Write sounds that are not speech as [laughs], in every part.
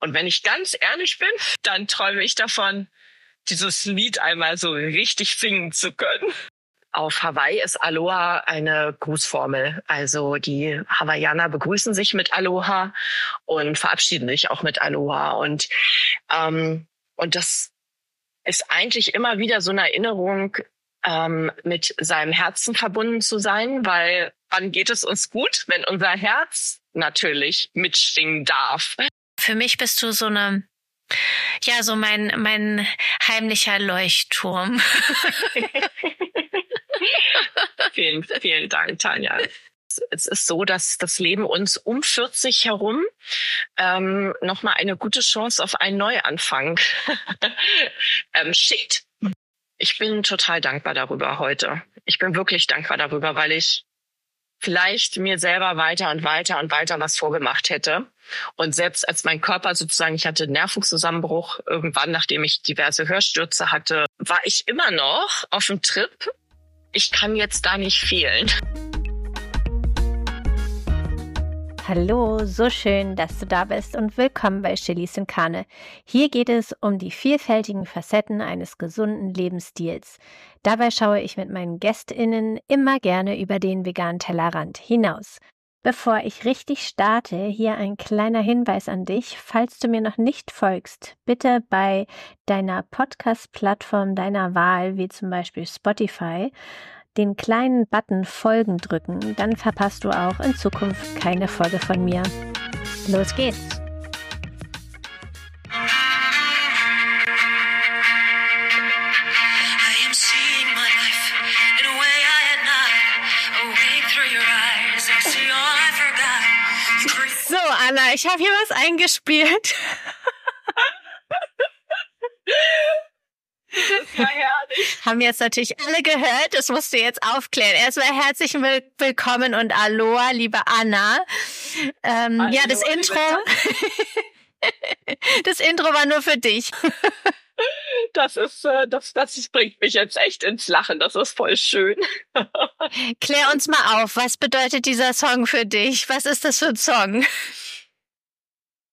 Und wenn ich ganz ehrlich bin, dann träume ich davon, dieses Lied einmal so richtig singen zu können. Auf Hawaii ist Aloha eine Grußformel. Also die Hawaiianer begrüßen sich mit Aloha und verabschieden sich auch mit Aloha. Und, ähm, und das ist eigentlich immer wieder so eine Erinnerung, ähm, mit seinem Herzen verbunden zu sein, weil wann geht es uns gut, wenn unser Herz natürlich mitschwingen darf. Für mich bist du so eine ja, so mein, mein heimlicher Leuchtturm. [laughs] vielen, vielen Dank, Tanja. Es ist so, dass das Leben uns um 40 herum ähm, nochmal eine gute Chance auf einen Neuanfang [laughs] ähm, schickt. Ich bin total dankbar darüber heute. Ich bin wirklich dankbar darüber, weil ich vielleicht mir selber weiter und weiter und weiter was vorgemacht hätte. Und selbst als mein Körper sozusagen, ich hatte Nervenzusammenbruch irgendwann, nachdem ich diverse Hörstürze hatte, war ich immer noch auf dem Trip. Ich kann jetzt da nicht fehlen. Hallo, so schön, dass du da bist und willkommen bei Chilis und Kane. Hier geht es um die vielfältigen Facetten eines gesunden Lebensstils. Dabei schaue ich mit meinen GästInnen immer gerne über den veganen Tellerrand hinaus. Bevor ich richtig starte, hier ein kleiner Hinweis an dich. Falls du mir noch nicht folgst, bitte bei deiner Podcast-Plattform deiner Wahl, wie zum Beispiel Spotify, den kleinen Button Folgen drücken, dann verpasst du auch in Zukunft keine Folge von mir. Los geht's! So, Anna, ich habe hier was eingespielt. [laughs] Ja, herrlich. [laughs] Haben jetzt natürlich alle gehört. Das musst du jetzt aufklären. Erstmal herzlich willkommen und Aloha, liebe Anna. Ähm, Hallo, ja, das Intro. [laughs] das Intro war nur für dich. [laughs] Das ist, äh, das, das bringt mich jetzt echt ins Lachen. Das ist voll schön. Klär uns mal auf. Was bedeutet dieser Song für dich? Was ist das für ein Song?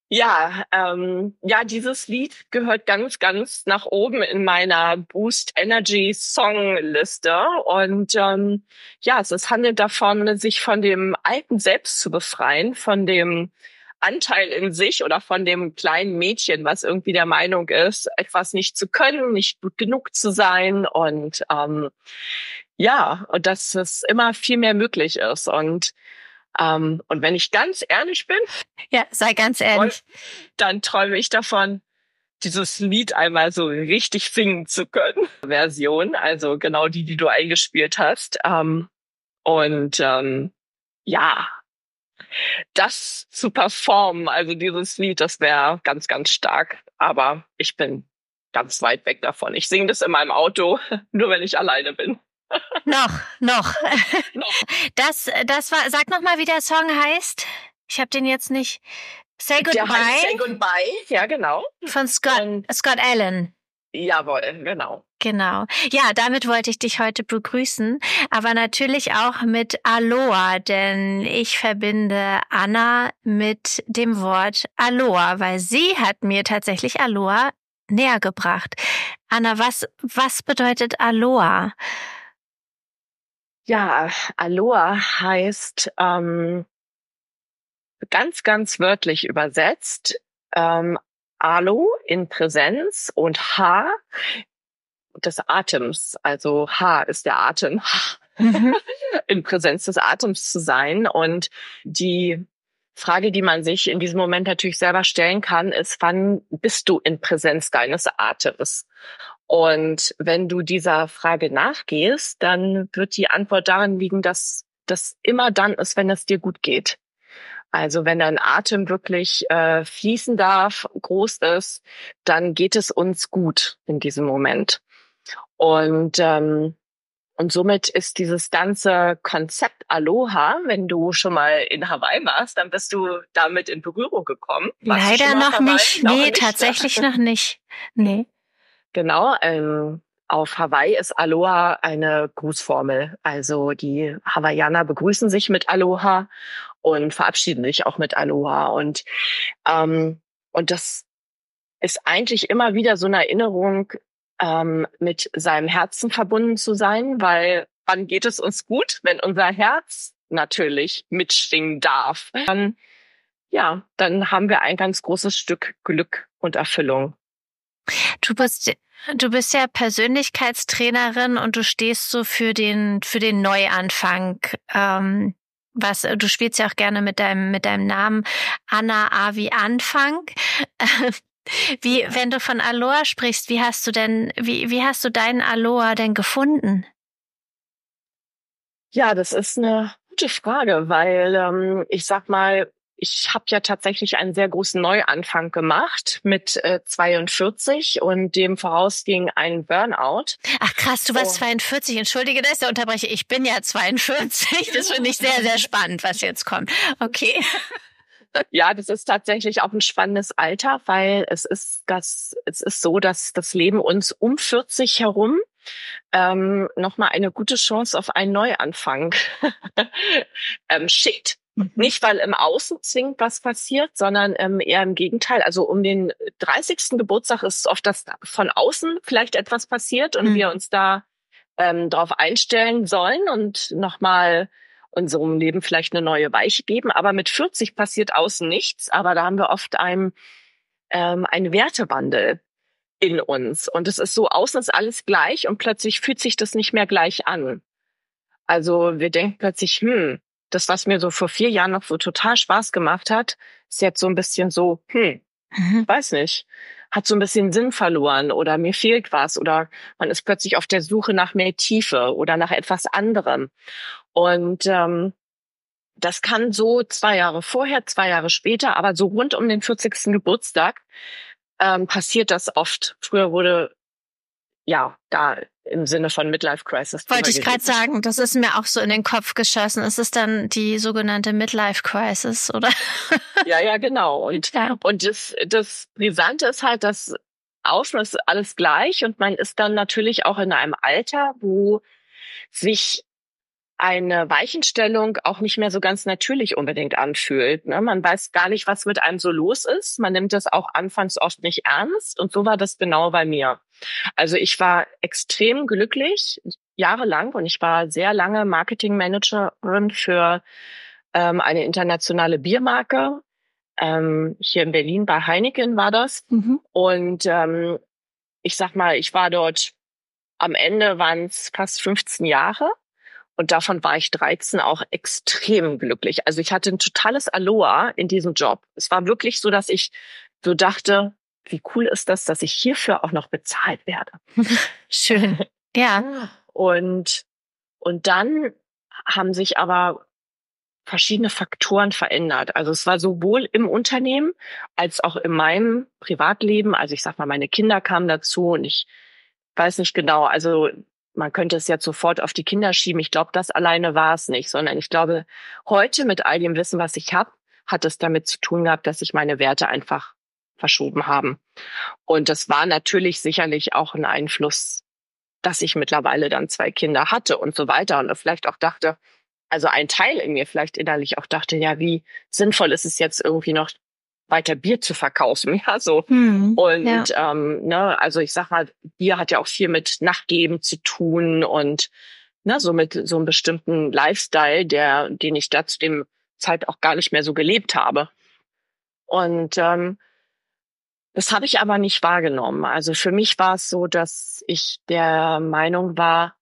Ja, ähm, ja, dieses Lied gehört ganz, ganz nach oben in meiner Boost Energy Song Liste. Und ähm, ja, es, handelt davon, sich von dem alten Selbst zu befreien, von dem Anteil in sich oder von dem kleinen Mädchen, was irgendwie der Meinung ist, etwas nicht zu können, nicht gut genug zu sein und ähm, ja, und dass es immer viel mehr möglich ist. Und ähm, und wenn ich ganz ehrlich bin, Ja, sei ganz ehrlich. dann träume ich davon, dieses Lied einmal so richtig singen zu können. Version, also genau die, die du eingespielt hast. Ähm, und ähm, ja, das zu performen, also dieses Lied, das wäre ganz, ganz stark. Aber ich bin ganz weit weg davon. Ich singe das in meinem Auto, [laughs] nur wenn ich alleine bin. Noch, noch. Noch. Das, das war, sag noch mal, wie der Song heißt. Ich habe den jetzt nicht. Say Der heißt Say Goodbye Goodbye. Ja, genau. von Scott, Und Scott Allen. jawohl, genau. Genau. Ja, damit wollte ich dich heute begrüßen, aber natürlich auch mit Aloha, denn ich verbinde Anna mit dem Wort Aloha, weil sie hat mir tatsächlich Aloha näher gebracht. Anna, was, was bedeutet Aloha? Ja, Aloha heißt ähm, ganz, ganz wörtlich übersetzt ähm, Alo in Präsenz und Ha des Atems. Also Ha ist der Atem. [laughs] Mhm. in Präsenz des Atems zu sein. Und die Frage, die man sich in diesem Moment natürlich selber stellen kann, ist, wann bist du in Präsenz deines Atems? Und wenn du dieser Frage nachgehst, dann wird die Antwort darin liegen, dass das immer dann ist, wenn es dir gut geht. Also wenn dein Atem wirklich äh, fließen darf, groß ist, dann geht es uns gut in diesem Moment. Und ähm, und somit ist dieses ganze Konzept Aloha, wenn du schon mal in Hawaii warst, dann bist du damit in Berührung gekommen. Warst Leider noch Hawaii? nicht. Noch Nee, nicht. tatsächlich noch nicht. Nee. Genau. Ähm, auf Hawaii ist Aloha eine Grußformel. Also die Hawaiianer begrüßen sich mit Aloha und verabschieden sich auch mit Aloha. Und ähm, Und das ist eigentlich immer wieder so eine Erinnerung, ähm, mit seinem Herzen verbunden zu sein, weil wann geht es uns gut, wenn unser Herz natürlich mitschwingen darf? Dann, ja, dann haben wir ein ganz großes Stück Glück und Erfüllung. Du bist Du bist ja Persönlichkeitstrainerin und du stehst so für den für den Neuanfang. Ähm, was du spielst ja auch gerne mit deinem mit deinem Namen Anna A [laughs] wie Anfang. Wie, wenn du von Aloha sprichst, wie hast du denn, wie, wie hast du deinen Aloha denn gefunden? Ja, das ist eine gute Frage, weil ähm, ich sag mal, ich habe ja tatsächlich einen sehr großen Neuanfang gemacht mit äh, 42 und dem vorausging ein Burnout. Ach krass, du warst oh. 42. Entschuldige, dass ich unterbreche. Ich bin ja 42. Das finde ich sehr, sehr spannend, was jetzt kommt. Okay. Ja, das ist tatsächlich auch ein spannendes Alter, weil es ist das, es ist so, dass das Leben uns um 40 herum ähm, nochmal eine gute Chance auf einen Neuanfang [laughs] ähm, schickt. Mhm. Nicht, weil im Außen zwingend was passiert, sondern ähm, eher im Gegenteil. Also um den 30. Geburtstag ist es oft, dass von außen vielleicht etwas passiert und mhm. wir uns da ähm, darauf einstellen sollen und nochmal unserem Leben vielleicht eine neue Weiche geben. Aber mit 40 passiert außen nichts. Aber da haben wir oft ein, ähm, einen Wertewandel in uns. Und es ist so, außen ist alles gleich und plötzlich fühlt sich das nicht mehr gleich an. Also wir denken plötzlich, hm, das, was mir so vor vier Jahren noch so total Spaß gemacht hat, ist jetzt so ein bisschen so, hm, mhm. weiß nicht, hat so ein bisschen Sinn verloren oder mir fehlt was oder man ist plötzlich auf der Suche nach mehr Tiefe oder nach etwas anderem. Und ähm, das kann so zwei Jahre vorher, zwei Jahre später, aber so rund um den 40. Geburtstag ähm, passiert das oft. Früher wurde ja da im Sinne von Midlife Crisis. Wollte ich gerade sagen, das ist mir auch so in den Kopf geschossen. Es ist dann die sogenannte Midlife Crisis, oder? Ja, ja, genau. Und, ja. und das, das Brisante ist halt, dass außen ist alles gleich und man ist dann natürlich auch in einem Alter, wo sich eine Weichenstellung auch nicht mehr so ganz natürlich unbedingt anfühlt. Ne? Man weiß gar nicht, was mit einem so los ist. Man nimmt das auch anfangs oft nicht ernst. Und so war das genau bei mir. Also ich war extrem glücklich, jahrelang, und ich war sehr lange Marketingmanagerin für ähm, eine internationale Biermarke. Ähm, hier in Berlin bei Heineken war das. Mhm. Und ähm, ich sag mal, ich war dort am Ende waren es fast 15 Jahre. Und davon war ich 13 auch extrem glücklich. Also ich hatte ein totales Aloha in diesem Job. Es war wirklich so, dass ich so dachte, wie cool ist das, dass ich hierfür auch noch bezahlt werde. [laughs] Schön. Ja. Und, und dann haben sich aber verschiedene Faktoren verändert. Also es war sowohl im Unternehmen als auch in meinem Privatleben. Also ich sag mal, meine Kinder kamen dazu und ich weiß nicht genau. Also man könnte es jetzt sofort auf die Kinder schieben. Ich glaube, das alleine war es nicht, sondern ich glaube, heute mit all dem Wissen, was ich habe, hat es damit zu tun gehabt, dass sich meine Werte einfach verschoben haben. Und das war natürlich sicherlich auch ein Einfluss, dass ich mittlerweile dann zwei Kinder hatte und so weiter und vielleicht auch dachte, also ein Teil in mir vielleicht innerlich auch dachte, ja, wie sinnvoll ist es jetzt irgendwie noch weiter Bier zu verkaufen, [laughs] ja, so. Hm, und ja. ähm, ne, also ich sag mal, Bier hat ja auch viel mit Nachgeben zu tun und ne, so mit so einem bestimmten Lifestyle, der, den ich da zu dem Zeit auch gar nicht mehr so gelebt habe. Und ähm, das habe ich aber nicht wahrgenommen. Also für mich war es so, dass ich der Meinung war,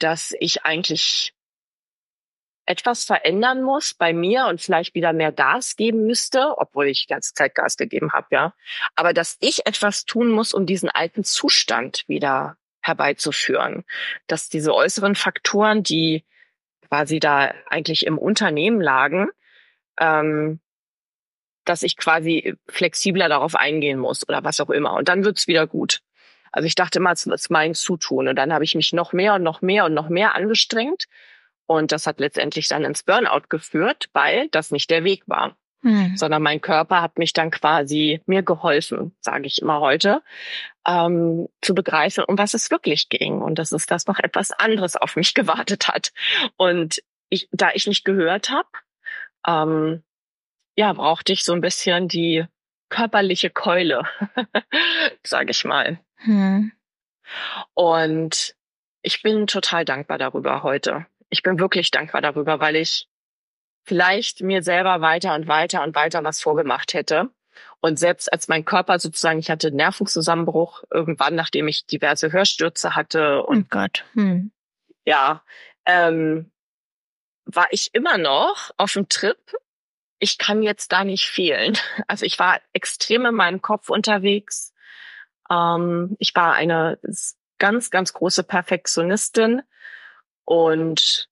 dass ich eigentlich etwas verändern muss bei mir und vielleicht wieder mehr Gas geben müsste, obwohl ich die ganze Zeit Gas gegeben habe, ja. Aber dass ich etwas tun muss, um diesen alten Zustand wieder herbeizuführen. Dass diese äußeren Faktoren, die quasi da eigentlich im Unternehmen lagen, ähm, dass ich quasi flexibler darauf eingehen muss oder was auch immer. Und dann wird's wieder gut. Also ich dachte immer, es ist mein Zutun. Und dann habe ich mich noch mehr und noch mehr und noch mehr angestrengt und das hat letztendlich dann ins Burnout geführt, weil das nicht der Weg war. Hm. Sondern mein Körper hat mich dann quasi mir geholfen, sage ich immer heute, ähm, zu begreifen, um was es wirklich ging. Und das ist, dass noch etwas anderes auf mich [laughs] gewartet hat. Und ich, da ich nicht gehört habe, ähm, ja, brauchte ich so ein bisschen die körperliche Keule, [laughs] sage ich mal. Hm. Und ich bin total dankbar darüber heute. Ich bin wirklich dankbar darüber, weil ich vielleicht mir selber weiter und weiter und weiter was vorgemacht hätte. Und selbst als mein Körper sozusagen, ich hatte Nervenzusammenbruch irgendwann, nachdem ich diverse Hörstürze hatte und oh Gott. Hm. ja, ähm, war ich immer noch auf dem Trip. Ich kann jetzt da nicht fehlen. [laughs] Also ich war extrem in meinem Kopf unterwegs. Ähm, ich war eine ganz, ganz große Perfektionistin und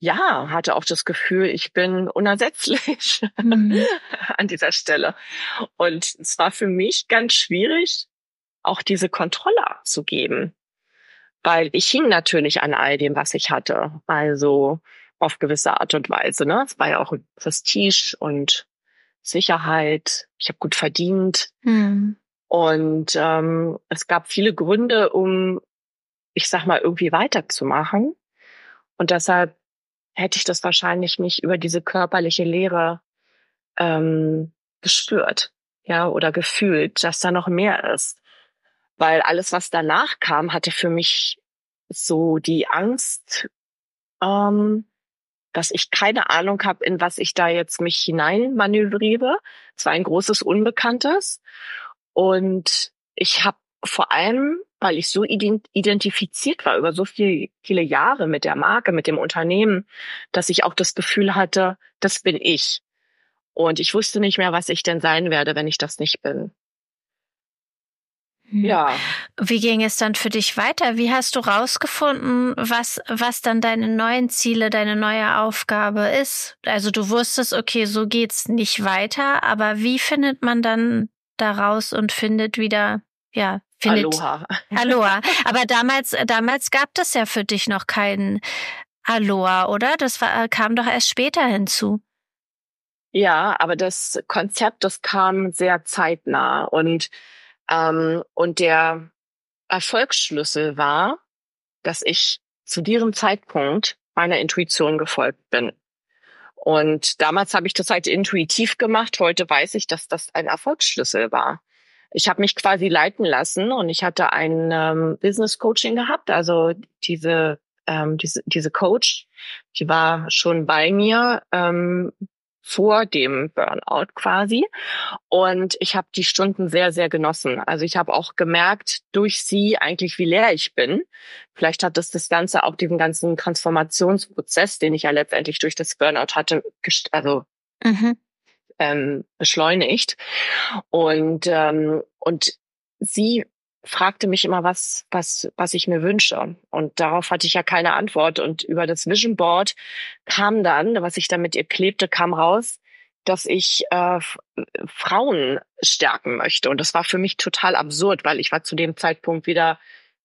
ja, hatte auch das Gefühl, ich bin unersetzlich [laughs] mhm. an dieser Stelle. Und es war für mich ganz schwierig, auch diese Kontrolle abzugeben, weil ich hing natürlich an all dem, was ich hatte. Also auf gewisse Art und Weise. Ne? Es war ja auch Prestige und Sicherheit. Ich habe gut verdient. Mhm. Und ähm, es gab viele Gründe, um, ich sag mal, irgendwie weiterzumachen. Und deshalb hätte ich das wahrscheinlich nicht über diese körperliche Lehre ähm, gespürt, ja, oder gefühlt, dass da noch mehr ist. Weil alles, was danach kam, hatte für mich so die Angst, ähm, dass ich keine Ahnung habe, in was ich da jetzt mich hinein manövriere. Es war ein großes Unbekanntes. Und ich habe vor allem weil ich so identifiziert war über so viel, viele Jahre mit der Marke, mit dem Unternehmen, dass ich auch das Gefühl hatte, das bin ich. Und ich wusste nicht mehr, was ich denn sein werde, wenn ich das nicht bin. Hm. Ja. Wie ging es dann für dich weiter? Wie hast du rausgefunden, was, was dann deine neuen Ziele, deine neue Aufgabe ist? Also du wusstest, okay, so geht's nicht weiter, aber wie findet man dann daraus und findet wieder, ja, Findet, Aloha. [laughs] Aloha. Aber damals, damals gab es ja für dich noch keinen Aloha, oder? Das war, kam doch erst später hinzu. Ja, aber das Konzept, das kam sehr zeitnah und ähm, und der Erfolgsschlüssel war, dass ich zu diesem Zeitpunkt meiner Intuition gefolgt bin. Und damals habe ich das halt intuitiv gemacht. Heute weiß ich, dass das ein Erfolgsschlüssel war ich habe mich quasi leiten lassen und ich hatte ein ähm, Business Coaching gehabt. Also diese ähm, diese diese Coach, die war schon bei mir ähm, vor dem Burnout quasi und ich habe die Stunden sehr sehr genossen. Also ich habe auch gemerkt durch sie eigentlich wie leer ich bin. Vielleicht hat das das ganze auch diesen ganzen Transformationsprozess, den ich ja letztendlich durch das Burnout hatte, also mhm ähm, beschleunigt. Und, ähm, und sie fragte mich immer, was, was, was ich mir wünsche. Und darauf hatte ich ja keine Antwort. Und über das Vision Board kam dann, was ich da mit ihr klebte, kam raus, dass ich äh, Frauen stärken möchte. Und das war für mich total absurd, weil ich war zu dem Zeitpunkt wieder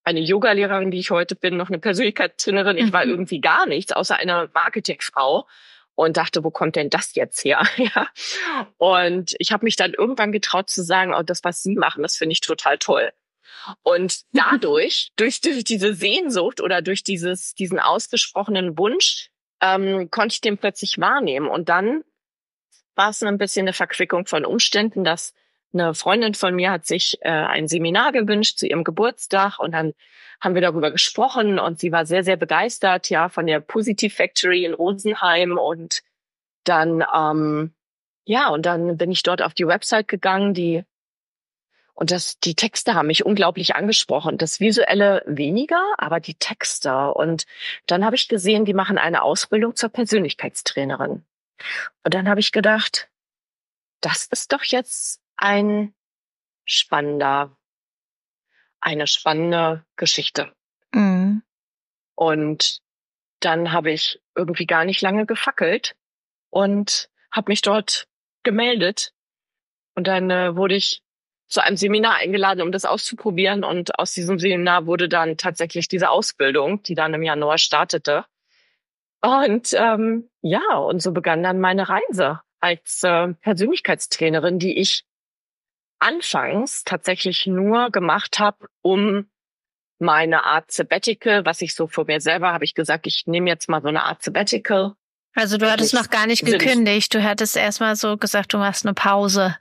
eine Yogalehrerin, die ich heute bin, noch eine Persönlichkeitstrainerin. Ich war mhm. irgendwie gar nichts, außer einer Marketingfrau und dachte, wo kommt denn das jetzt her? [laughs] ja. Und ich habe mich dann irgendwann getraut zu sagen, oh, das, was Sie machen, das finde ich total toll. Und [laughs] dadurch, durch, diese Sehnsucht oder durch dieses, diesen ausgesprochenen Wunsch, ähm, konnte ich den plötzlich wahrnehmen. Und dann war es ein bisschen eine Verquickung von Umständen, dass eine Freundin von mir hat sich äh, ein Seminar gewünscht zu ihrem Geburtstag und dann haben wir darüber gesprochen und sie war sehr, sehr begeistert, ja, von der Positive Factory in Rosenheim und dann, ähm, ja, und dann bin ich dort auf die Website gegangen, die und das, die Texte haben mich unglaublich angesprochen. Das Visuelle weniger, aber die Texte. Und dann habe ich gesehen, die machen eine Ausbildung zur Persönlichkeitstrainerin. Und dann habe ich gedacht, das ist doch jetzt ein spannender, eine spannende Geschichte. Mhm. Und dann habe ich irgendwie gar nicht lange gefackelt und habe mich dort gemeldet. Und dann äh, wurde ich zu einem Seminar eingeladen, um das auszuprobieren. Und aus diesem Seminar wurde dann tatsächlich diese Ausbildung, die dann im Januar startete. Und ähm, ja, und so begann dann meine Reise als äh, Persönlichkeitstrainerin, die ich anfangs tatsächlich nur gemacht habe, um meine Art Sabbatical, was ich so vor mir selber habe ich gesagt, ich nehme jetzt mal so eine Art Sabbatical. Also du hattest noch gar nicht gekündigt, du hattest erstmal so gesagt, du machst eine Pause.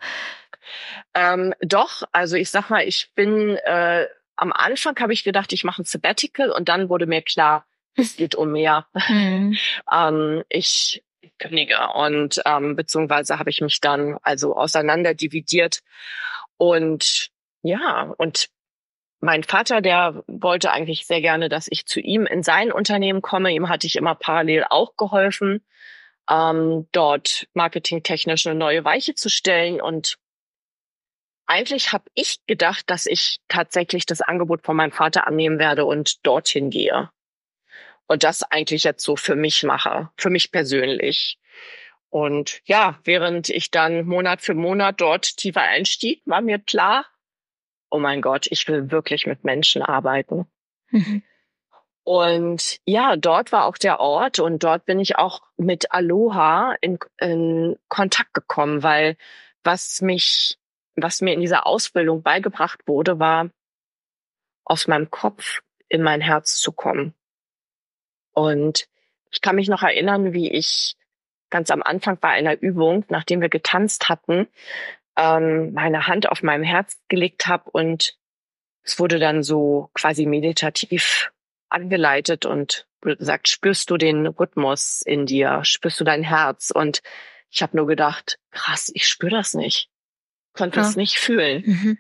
ähm, doch, also ich sag mal, ich bin äh, am Anfang habe ich gedacht, ich mache ein Sabbatical und dann wurde mir klar, es [laughs] geht um mehr. Mhm. ähm, ich kündige und ähm, beziehungsweise habe ich mich dann also auseinander dividiert und ja und mein Vater, der wollte eigentlich sehr gerne, dass ich zu ihm in sein Unternehmen komme. Ihm hatte ich immer parallel auch geholfen, ähm, dort marketingtechnisch eine neue Weiche zu stellen. Und eigentlich habe ich gedacht, dass ich tatsächlich das Angebot von meinem Vater annehmen werde und dorthin gehe. Und das eigentlich jetzt so für mich mache, für mich persönlich. Und ja, während ich dann Monat für Monat dort tiefer einstieg, war mir klar, oh mein Gott, ich will wirklich mit Menschen arbeiten. Mhm. Und ja, dort war auch der Ort und dort bin ich auch mit Aloha in, in Kontakt gekommen, weil was mich, was mir in dieser Ausbildung beigebracht wurde, war, aus meinem Kopf in mein Herz zu kommen. Und ich kann mich noch erinnern, wie ich ganz am Anfang bei einer Übung, nachdem wir getanzt hatten, ähm, meine Hand auf meinem Herz gelegt habe und es wurde dann so quasi meditativ angeleitet und gesagt, spürst du den Rhythmus in dir, spürst du dein Herz? Und ich habe nur gedacht, krass, ich spüre das nicht, konnte ja. es nicht fühlen. Mhm.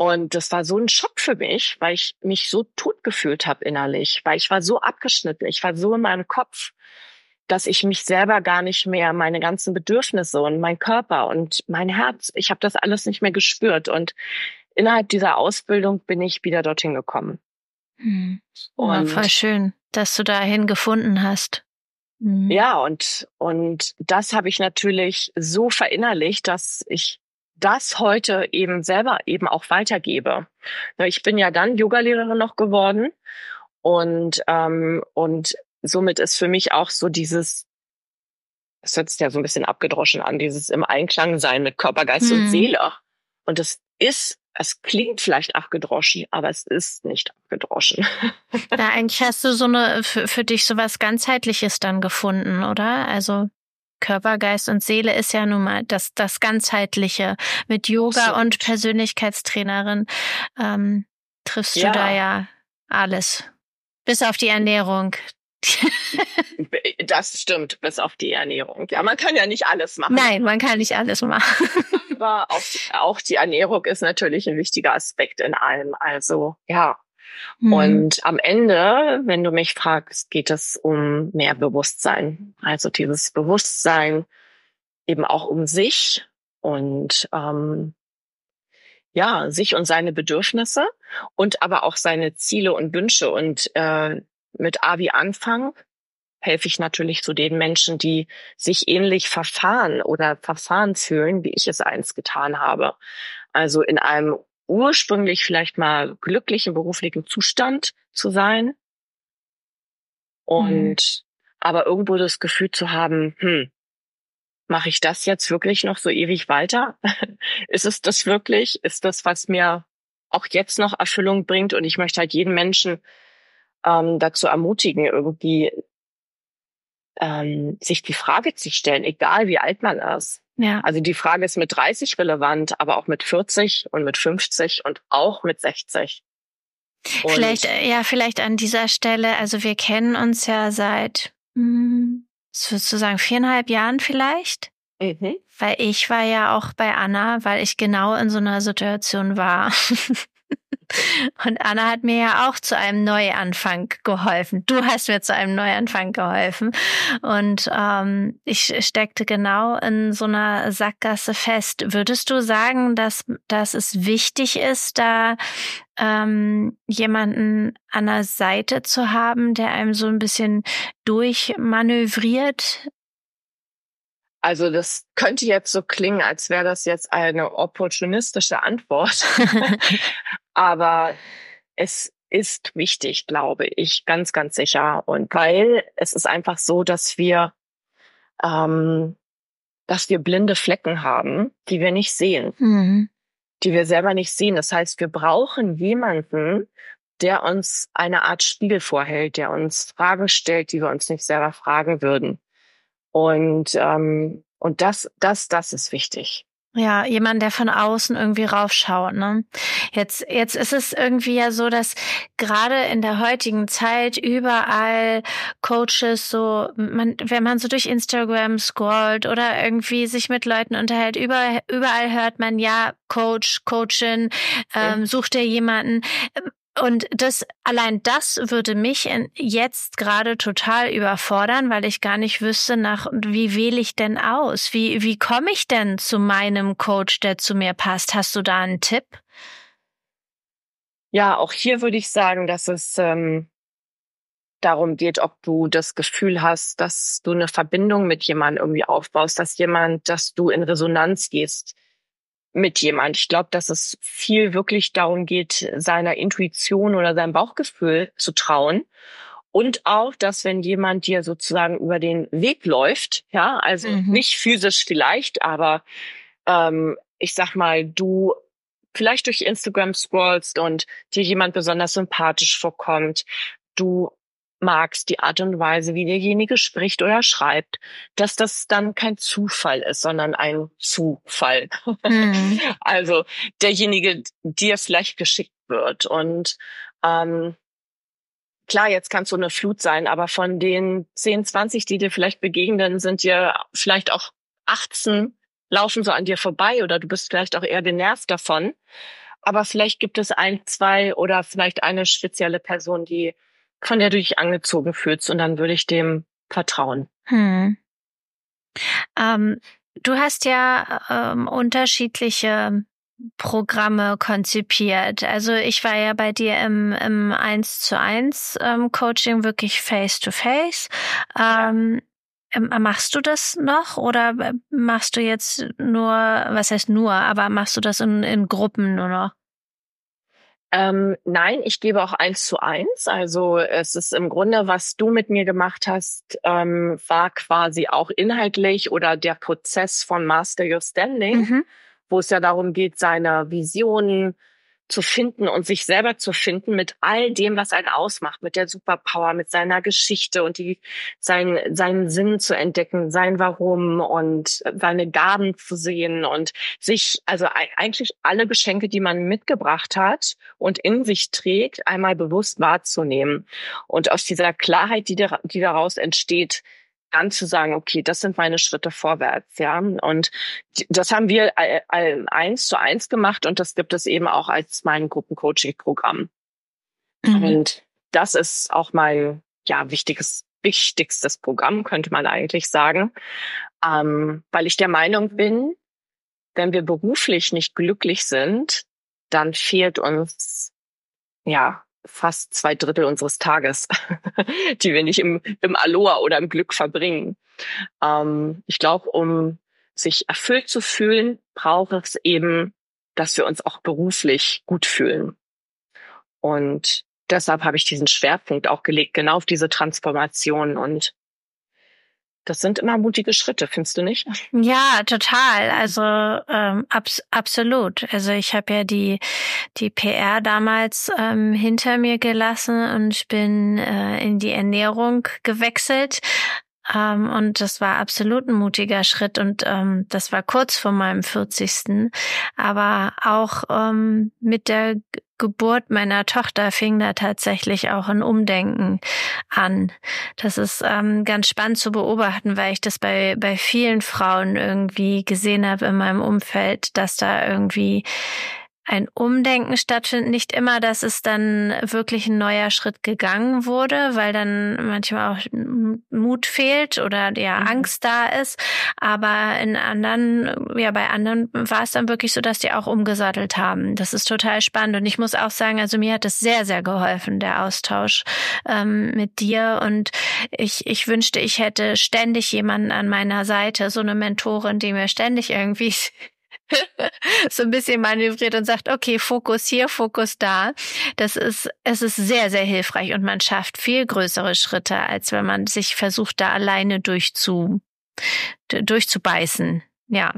Und das war so ein Schock für mich, weil ich mich so tot gefühlt habe innerlich, weil ich war so abgeschnitten, ich war so in meinem Kopf dass ich mich selber gar nicht mehr, meine ganzen Bedürfnisse und mein Körper und mein Herz, ich habe das alles nicht mehr gespürt. Und innerhalb dieser Ausbildung bin ich wieder dorthin gekommen. Hm. Oh, und voll schön, dass du dahin gefunden hast. Hm. Ja, und, und das habe ich natürlich so verinnerlicht, dass ich das heute eben selber eben auch weitergebe. Ich bin ja dann Yogalehrerin noch geworden und ähm, und somit ist für mich auch so dieses, es hört sich ja so ein bisschen abgedroschen an, dieses im Einklang sein mit Körper, Geist mhm. und Seele. Und das ist, es klingt vielleicht abgedroschen, aber es ist nicht abgedroschen. [laughs] Ja, eigentlich hast du so eine, für, für dich so was ganzheitliches dann gefunden, oder? Also Körper, Geist und Seele ist ja nun mal das, das ganzheitliche. Mit Yoga so. und Persönlichkeitstrainerin ähm, triffst ja. du da ja alles. Bis auf die Ernährung. das stimmt, bis auf die Ernährung. Ja, man kann ja nicht alles machen. Nein, man kann nicht alles machen. Aber auch, auch die Ernährung ist natürlich ein wichtiger Aspekt in allem. Also, ja. Mhm. Und am Ende, wenn du mich fragst, geht es um mehr Bewusstsein. Also dieses Bewusstsein eben auch um sich und ähm, ja, sich und seine Bedürfnisse und aber auch seine Ziele und Wünsche. Und äh, mit Avi Anfang helfe ich natürlich zu den Menschen, die sich ähnlich verfahren oder verfahren fühlen, wie ich es einst getan habe. Also in einem ursprünglich vielleicht mal glücklichen beruflichen Zustand zu sein und mhm. aber irgendwo das Gefühl zu haben, hm, mache ich das jetzt wirklich noch so ewig weiter? [laughs] ist es das wirklich? Ist das, was mir auch jetzt noch Erfüllung bringt? Und ich möchte halt jeden Menschen ähm, dazu ermutigen, irgendwie ähm, sich die Frage zu stellen, egal wie alt man ist. Ja. Also die Frage ist mit 30 relevant, aber auch mit 40 und mit 50 und auch mit 60. Und vielleicht, äh, ja, vielleicht an dieser Stelle, also wir kennen uns ja seit, hm, sozusagen viereinhalb Jahren vielleicht. Mhm. Weil ich war ja auch bei Anna, weil ich genau in so einer Situation war. [laughs] Und Anna hat mir ja auch zu einem Neuanfang geholfen. Du hast mir zu einem Neuanfang geholfen. Und ähm, ich steckte genau in so einer Sackgasse fest. Würdest du sagen, dass, dass es wichtig ist, da ähm, jemanden an der Seite zu haben, der einem so ein bisschen durchmanövriert also das könnte jetzt so klingen, als wäre das jetzt eine opportunistische Antwort. [laughs] [laughs] Aber es ist wichtig, glaube ich, ganz, ganz sicher. Und weil es ist einfach so, dass wir, ähm, dass wir blinde Flecken haben, die wir nicht sehen, mhm. die wir selber nicht sehen. Das heißt, wir brauchen jemanden, der uns eine Art Spiegel vorhält, der uns Fragen stellt, die wir uns nicht selber fragen würden. Und, ähm, und das, das, das ist wichtig. Ja, jemand, der von außen irgendwie raufschaut, ne? Jetzt, jetzt ist es irgendwie ja so, dass gerade in der heutigen Zeit überall Coaches so, man, wenn man so durch Instagram scrollt oder irgendwie sich mit Leuten unterhält, überall, überall hört man ja Coach, Coachin, ähm, sucht dir jemanden. Und das, allein das würde mich jetzt gerade total überfordern, weil ich gar nicht wüsste, nach, wie wähle ich denn aus? Wie, wie komme ich denn zu meinem Coach, der zu mir passt? Hast du da einen Tipp? Ja, auch hier würde ich sagen, dass es ähm, darum geht, ob du das Gefühl hast, dass du eine Verbindung mit jemandem irgendwie aufbaust, dass jemand, dass du in Resonanz gehst mit jemand. Ich glaube, dass es viel wirklich darum geht, seiner Intuition oder seinem Bauchgefühl zu trauen. Und auch, dass wenn jemand dir sozusagen über den Weg läuft, ja, also mhm. nicht physisch vielleicht, aber ähm, ich sag mal, du vielleicht durch Instagram scrollst und dir jemand besonders sympathisch vorkommt, du magst, die Art und Weise, wie derjenige spricht oder schreibt, dass das dann kein Zufall ist, sondern ein Zufall. Mhm. [laughs] also derjenige dir vielleicht geschickt wird. Und ähm, klar, jetzt kann es so eine Flut sein, aber von den 10, 20, die dir vielleicht begegnen, sind dir vielleicht auch 18 laufen so an dir vorbei oder du bist vielleicht auch eher genervt davon. Aber vielleicht gibt es ein, zwei oder vielleicht eine spezielle Person, die von der du dich angezogen fühlst und dann würde ich dem vertrauen. Hm. Ähm, du hast ja ähm, unterschiedliche Programme konzipiert. Also ich war ja bei dir im, im 1 zu 1 ähm, Coaching wirklich face to face. Ähm, ja. Machst du das noch oder machst du jetzt nur, was heißt nur, aber machst du das in, in Gruppen nur noch? Ähm, nein, ich gebe auch eins zu eins. Also es ist im Grunde, was du mit mir gemacht hast, ähm, war quasi auch inhaltlich oder der Prozess von Master Your Standing, mhm. wo es ja darum geht, seine Visionen, zu finden und sich selber zu finden mit all dem, was einen ausmacht, mit der Superpower, mit seiner Geschichte und die, sein, seinen Sinn zu entdecken, sein Warum und seine Gaben zu sehen und sich, also eigentlich alle Geschenke, die man mitgebracht hat und in sich trägt, einmal bewusst wahrzunehmen. Und aus dieser Klarheit, die, die daraus entsteht, dann zu sagen, okay, das sind meine Schritte vorwärts, ja. Und das haben wir eins zu eins gemacht und das gibt es eben auch als mein Gruppencoaching-Programm. Mhm. Und das ist auch mein, ja, wichtiges, wichtigstes Programm, könnte man eigentlich sagen, ähm, weil ich der Meinung bin, wenn wir beruflich nicht glücklich sind, dann fehlt uns, ja, fast zwei Drittel unseres Tages, [laughs] die wir nicht im, im Aloha oder im Glück verbringen. Ähm, ich glaube, um sich erfüllt zu fühlen, braucht es eben, dass wir uns auch beruflich gut fühlen. Und deshalb habe ich diesen Schwerpunkt auch gelegt, genau auf diese Transformation und das sind immer mutige Schritte, findest du nicht? Ja, total. Also ähm, abs absolut. Also ich habe ja die die PR damals ähm, hinter mir gelassen und bin äh, in die Ernährung gewechselt. Ähm, und das war absolut ein mutiger Schritt und ähm, das war kurz vor meinem 40. Aber auch ähm, mit der Geburt meiner Tochter fing da tatsächlich auch ein Umdenken an. Das ist ähm, ganz spannend zu beobachten, weil ich das bei, bei vielen Frauen irgendwie gesehen habe in meinem Umfeld, dass da irgendwie ein Umdenken stattfindet. Nicht immer, dass es dann wirklich ein neuer Schritt gegangen wurde, weil dann manchmal auch Mut fehlt oder ja mhm. Angst da ist. Aber in anderen, ja, bei anderen war es dann wirklich so, dass die auch umgesattelt haben. Das ist total spannend. Und ich muss auch sagen, also mir hat es sehr, sehr geholfen, der Austausch ähm, mit dir. Und ich, ich wünschte, ich hätte ständig jemanden an meiner Seite, so eine Mentorin, die mir ständig irgendwie [laughs] so ein bisschen manövriert und sagt, okay, Fokus hier, Fokus da. Das ist, es ist sehr, sehr hilfreich und man schafft viel größere Schritte, als wenn man sich versucht, da alleine durchzu, durchzubeißen. Ja.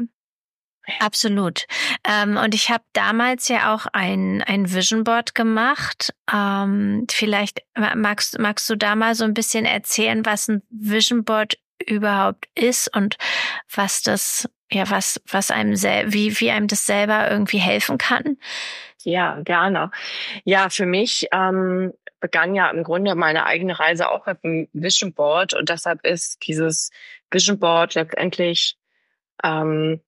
Absolut. Ähm, und ich habe damals ja auch ein, ein Vision Board gemacht. Ähm, vielleicht magst, magst du da mal so ein bisschen erzählen, was ein Vision Board überhaupt ist und was das ja, was, was einem sel wie, wie einem das selber irgendwie helfen kann? Ja, gerne. Ja, für mich ähm, begann ja im Grunde meine eigene Reise auch mit dem Vision Board und deshalb ist dieses Vision Board letztendlich ähm,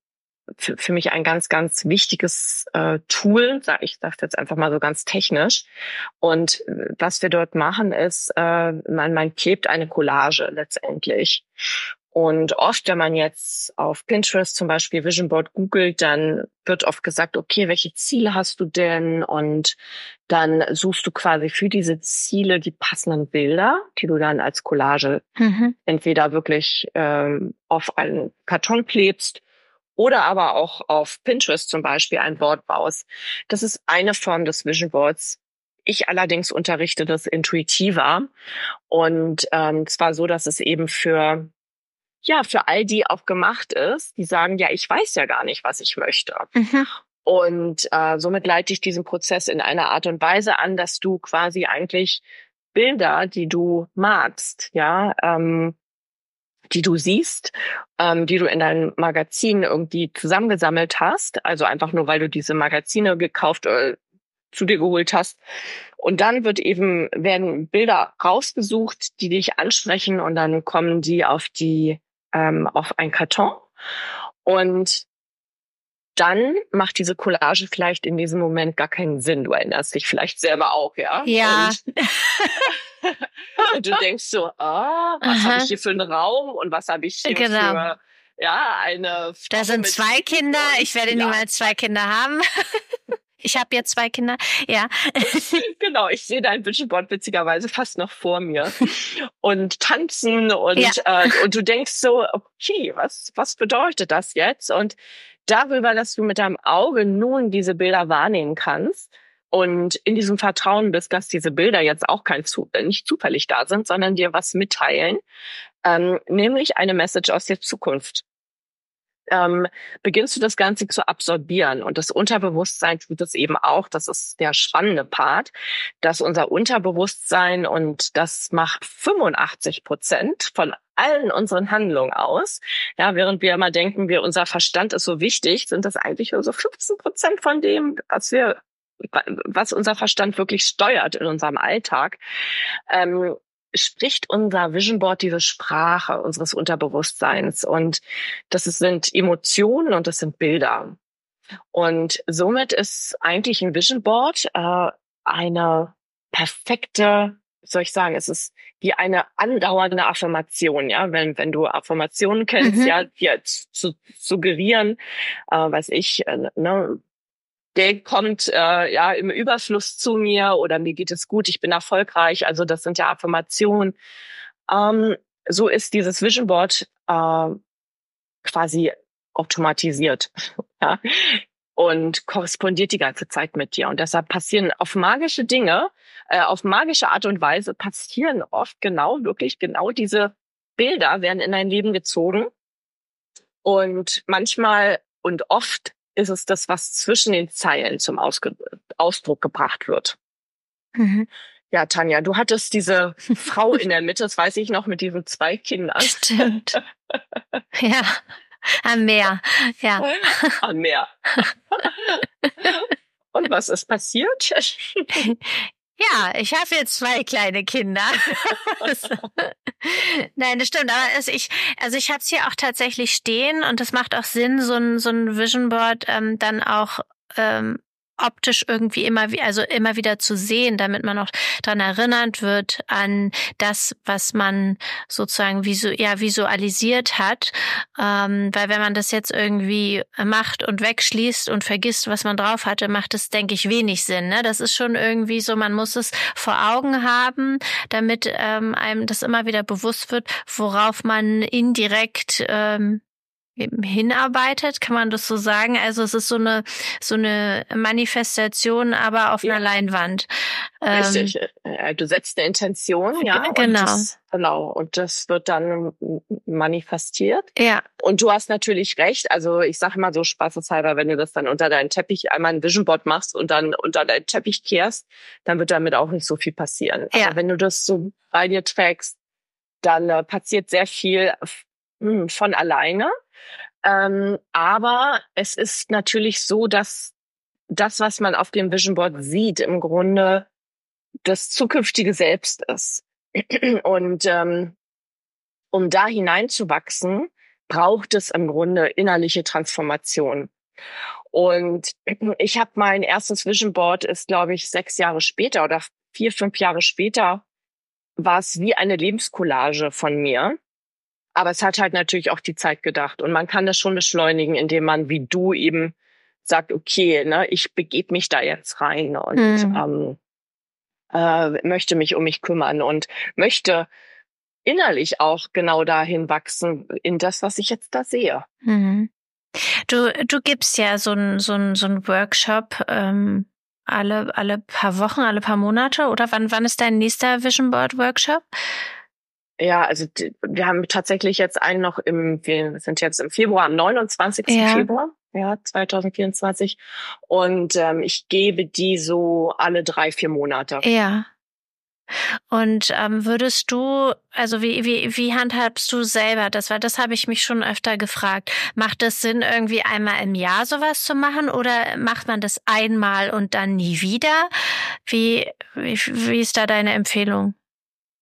für, für mich ein ganz, ganz wichtiges äh, Tool, sag ich sage jetzt einfach mal so ganz technisch. Und äh, was wir dort machen, ist, äh, man, man klebt eine Collage letztendlich. Und oft, wenn man jetzt auf Pinterest zum Beispiel Vision Board googelt, dann wird oft gesagt, okay, welche Ziele hast du denn? Und dann suchst du quasi für diese Ziele die passenden Bilder, die du dann als Collage mhm. entweder wirklich ähm, auf einen Karton klebst oder aber auch auf Pinterest zum Beispiel ein Board baust. Das ist eine Form des Vision Boards. Ich allerdings unterrichte das intuitiver und ähm, zwar so, dass es eben für ja, für all die auch gemacht ist, die sagen, ja, ich weiß ja gar nicht, was ich möchte. Mhm. Und äh, somit leite ich diesen Prozess in einer Art und Weise an, dass du quasi eigentlich Bilder, die du magst, ja, ähm, die du siehst, ähm, die du in deinem Magazin irgendwie zusammengesammelt hast, also einfach nur, weil du diese Magazine gekauft oder äh, zu dir geholt hast. Und dann wird eben, werden Bilder rausgesucht, die dich ansprechen und dann kommen die auf die ähm, auf ein Karton. Und dann macht diese Collage vielleicht in diesem Moment gar keinen Sinn. Du erinnerst dich vielleicht selber auch, ja? Ja. Und, [laughs] und du denkst so, ah, was habe ich hier für einen Raum und was habe ich hier genau. für ja, eine Frau Da sind zwei Kinder, ich werde ja. niemals zwei Kinder haben. [laughs] Ich habe jetzt zwei Kinder, ja. [laughs] genau, ich sehe dein Vision Board witzigerweise fast noch vor mir. Und tanzen und, ja. äh, und du denkst so, okay, was, was bedeutet das jetzt? Und darüber, dass du mit deinem Auge nun diese Bilder wahrnehmen kannst und in diesem Vertrauen bist, dass diese Bilder jetzt auch kein zu, nicht zufällig da sind, sondern dir was mitteilen, ähm, nämlich eine Message aus der Zukunft ähm, beginnst du das Ganze zu absorbieren. Und das Unterbewusstsein tut es eben auch. Das ist der spannende Part, dass unser Unterbewusstsein und das macht 85 Prozent von allen unseren Handlungen aus. Ja, während wir immer denken, wir, unser Verstand ist so wichtig, sind das eigentlich nur so 15 Prozent von dem, was wir was unser Verstand wirklich steuert in unserem Alltag. Ähm, spricht unser Vision Board diese Sprache unseres Unterbewusstseins und das sind Emotionen und das sind Bilder. Und somit ist eigentlich ein Vision Board äh, eine perfekte, soll ich sagen, es ist wie eine andauernde Affirmation, ja, wenn wenn du Affirmationen kennst, mhm. ja, die zu suggerieren, äh, weiß ich, äh, ne, Geld kommt äh, ja im Überfluss zu mir oder mir geht es gut, ich bin erfolgreich. Also das sind ja Affirmationen. Ähm, so ist dieses Vision Board äh, quasi automatisiert [laughs] ja? und korrespondiert die ganze Zeit mit dir. Und deshalb passieren auf magische Dinge, äh, auf magische Art und Weise passieren oft genau, wirklich genau diese Bilder werden in dein Leben gezogen. Und manchmal und oft ist es das, was zwischen den Zeilen zum Ausge Ausdruck gebracht wird. Mhm. Ja, Tanja, du hattest diese [laughs] Frau in der Mitte, das weiß ich noch, mit diesen zwei Kindern. Stimmt. [laughs] ja, am Meer, ja. Am Meer. [laughs] Und was ist passiert? Ja, ich habe jetzt zwei kleine Kinder. [laughs] [laughs] Nein, das stimmt. Aber also ich, also ich habe es hier auch tatsächlich stehen und das macht auch Sinn, so ein so ein Vision Board ähm, dann auch ähm, optisch irgendwie immer wie also immer wieder zu sehen, damit man auch daran erinnert wird an das, was man sozusagen visu ja visualisiert hat, ähm, weil wenn man das jetzt irgendwie macht und wegschließt und vergisst, was man drauf hatte, macht es denke ich wenig Sinn. Ne? Das ist schon irgendwie so, man muss es vor Augen haben, damit ähm, einem das immer wieder bewusst wird, worauf man indirekt ähm, hinarbeitet, kann man das so sagen? Also es ist so eine so eine Manifestation, aber auf ja. einer Leinwand. Richtig. Ähm, du setzt eine Intention, ja. Genau. Und das, genau. Und das wird dann manifestiert. Ja. Und du hast natürlich recht. Also ich sage immer so spaßeshalber, wenn du das dann unter deinen Teppich einmal ein Vision Board machst und dann unter deinen Teppich kehrst, dann wird damit auch nicht so viel passieren. Ja. Aber wenn du das so bei dir trägst, dann äh, passiert sehr viel von alleine. Ähm, aber es ist natürlich so, dass das, was man auf dem Vision Board sieht, im Grunde das zukünftige Selbst ist. [clears throat] Und ähm, um da hineinzuwachsen, braucht es im Grunde innerliche Transformation. Und [clears throat] ich habe mein erstes Vision Board ist, glaube ich, sechs Jahre später oder vier, fünf Jahre später war es wie eine Lebenscollage von mir. Aber es hat halt natürlich auch die Zeit gedacht. Und man kann das schon beschleunigen, indem man wie du eben sagt, okay, ne, ich begebe mich da jetzt rein und mhm. ähm, äh, möchte mich um mich kümmern und möchte innerlich auch genau dahin wachsen, in das, was ich jetzt da sehe. Mhm. Du, du gibst ja so ein, so ein, so ein Workshop ähm, alle, alle paar Wochen, alle paar Monate oder wann, wann ist dein nächster Vision Board Workshop? Ja, also wir haben tatsächlich jetzt einen noch im, wir sind jetzt im Februar, am 29. Ja. Februar, ja, 2024. Und ähm, ich gebe die so alle drei, vier Monate. Ja. Und ähm, würdest du, also wie, wie, wie handhabst du selber das? Weil das habe ich mich schon öfter gefragt. Macht es Sinn, irgendwie einmal im Jahr sowas zu machen oder macht man das einmal und dann nie wieder? Wie, wie, wie ist da deine Empfehlung?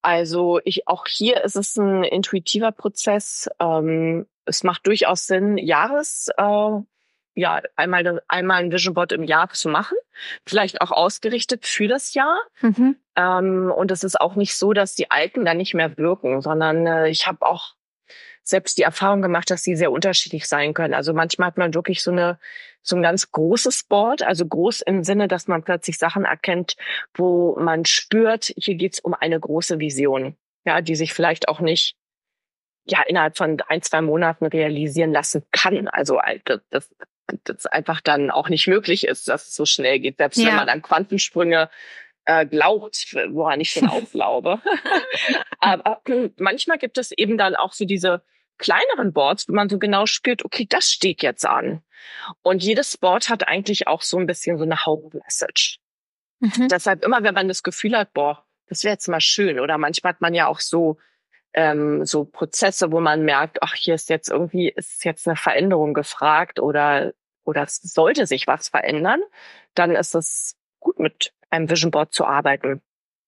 Also ich auch hier ist es ein intuitiver Prozess. Ähm, es macht durchaus Sinn, Jahres äh, ja, einmal, einmal ein Vision Board im Jahr zu machen. Vielleicht auch ausgerichtet für das Jahr. Mhm. Ähm, und es ist auch nicht so, dass die alten dann nicht mehr wirken, sondern äh, ich habe auch selbst die Erfahrung gemacht, dass sie sehr unterschiedlich sein können. Also manchmal hat man wirklich so eine so ein ganz großes Board, also groß im Sinne, dass man plötzlich Sachen erkennt, wo man spürt, hier geht's um eine große Vision, ja, die sich vielleicht auch nicht ja innerhalb von ein zwei Monaten realisieren lassen kann. Also das, das einfach dann auch nicht möglich ist, dass es so schnell geht. Selbst ja. wenn man an Quantensprünge äh, glaubt, woran ich schon auch glaube. [laughs] Aber manchmal gibt es eben dann auch so diese kleineren Boards, wo man so genau spürt, okay, das steht jetzt an. Und jedes Board hat eigentlich auch so ein bisschen so eine Hauptmessage. Mhm. Deshalb immer, wenn man das Gefühl hat, boah, das wäre jetzt mal schön. Oder manchmal hat man ja auch so ähm, so Prozesse, wo man merkt, ach, hier ist jetzt irgendwie, ist jetzt eine Veränderung gefragt oder, oder sollte sich was verändern, dann ist es gut, mit einem Vision Board zu arbeiten.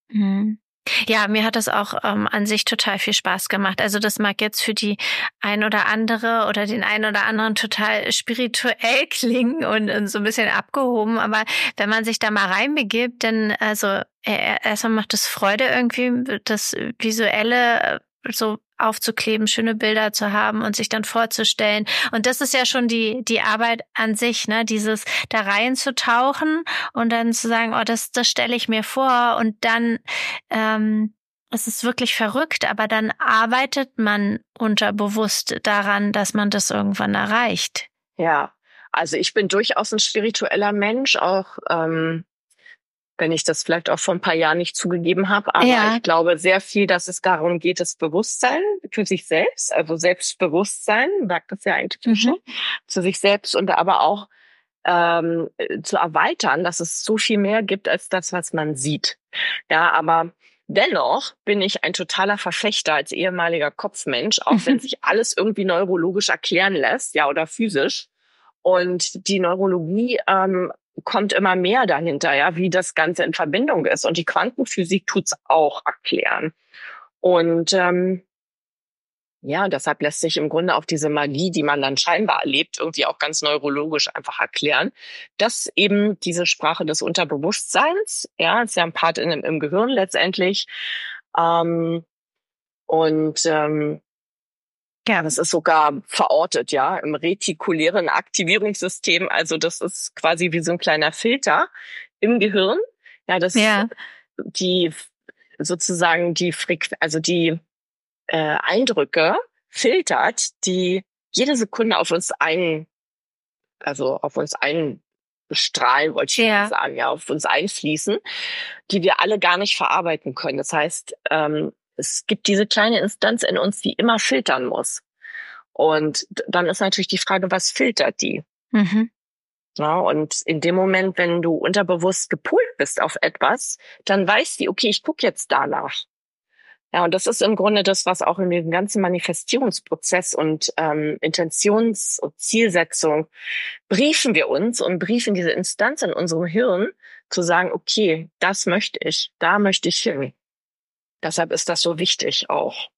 Mhm. Ja, mir hat das auch ähm, an sich total viel Spaß gemacht. Also das mag jetzt für die ein oder andere oder den einen oder anderen total spirituell [laughs] klingen und, und so ein bisschen abgehoben, aber wenn man sich da mal reinbegibt, dann also erstmal macht es Freude irgendwie, das visuelle so aufzukleben, schöne Bilder zu haben und sich dann vorzustellen. Und das ist ja schon die, die Arbeit an sich, ne? Dieses da reinzutauchen und dann zu sagen, oh, das, das stelle ich mir vor und dann ähm, es ist wirklich verrückt, aber dann arbeitet man unterbewusst daran, dass man das irgendwann erreicht. Ja, also ich bin durchaus ein spiritueller Mensch, auch ähm, wenn ich das vielleicht auch vor ein paar Jahren nicht zugegeben habe. Aber ja. ich glaube sehr viel, dass es darum geht, das Bewusstsein für sich selbst, also Selbstbewusstsein, sagt das ja eigentlich mhm. schon, zu sich selbst und aber auch ähm, zu erweitern, dass es so viel mehr gibt als das, was man sieht. Ja, aber Dennoch bin ich ein totaler Verfechter als ehemaliger Kopfmensch, auch wenn [laughs] sich alles irgendwie neurologisch erklären lässt, ja, oder physisch. Und die Neurologie ähm, kommt immer mehr dahinter, ja, wie das Ganze in Verbindung ist. Und die Quantenphysik tut's auch erklären. Und ähm, ja, deshalb lässt sich im Grunde auch diese Magie, die man dann scheinbar erlebt, irgendwie auch ganz neurologisch einfach erklären, dass eben diese Sprache des Unterbewusstseins, ja, ist ja ein Part in, im Gehirn letztendlich, ähm, und ähm, ja, das ist sogar verortet, ja, im retikulären Aktivierungssystem. Also das ist quasi wie so ein kleiner Filter im Gehirn. Ja, das ja. die sozusagen die Frequ also die äh, Eindrücke filtert, die jede Sekunde auf uns ein, also auf uns einstrahlen, wollte ich ja. sagen, ja, auf uns einfließen, die wir alle gar nicht verarbeiten können. Das heißt, ähm, es gibt diese kleine Instanz in uns, die immer filtern muss. Und dann ist natürlich die Frage, was filtert die? Mhm. Ja, und in dem Moment, wenn du unterbewusst gepolt bist auf etwas, dann weiß die, okay, ich gucke jetzt danach. Ja, und das ist im Grunde das, was auch in diesem ganzen Manifestierungsprozess und ähm, Intentions- und Zielsetzung briefen wir uns und briefen diese Instanz in unserem Hirn, zu sagen, okay, das möchte ich, da möchte ich hin. Deshalb ist das so wichtig auch.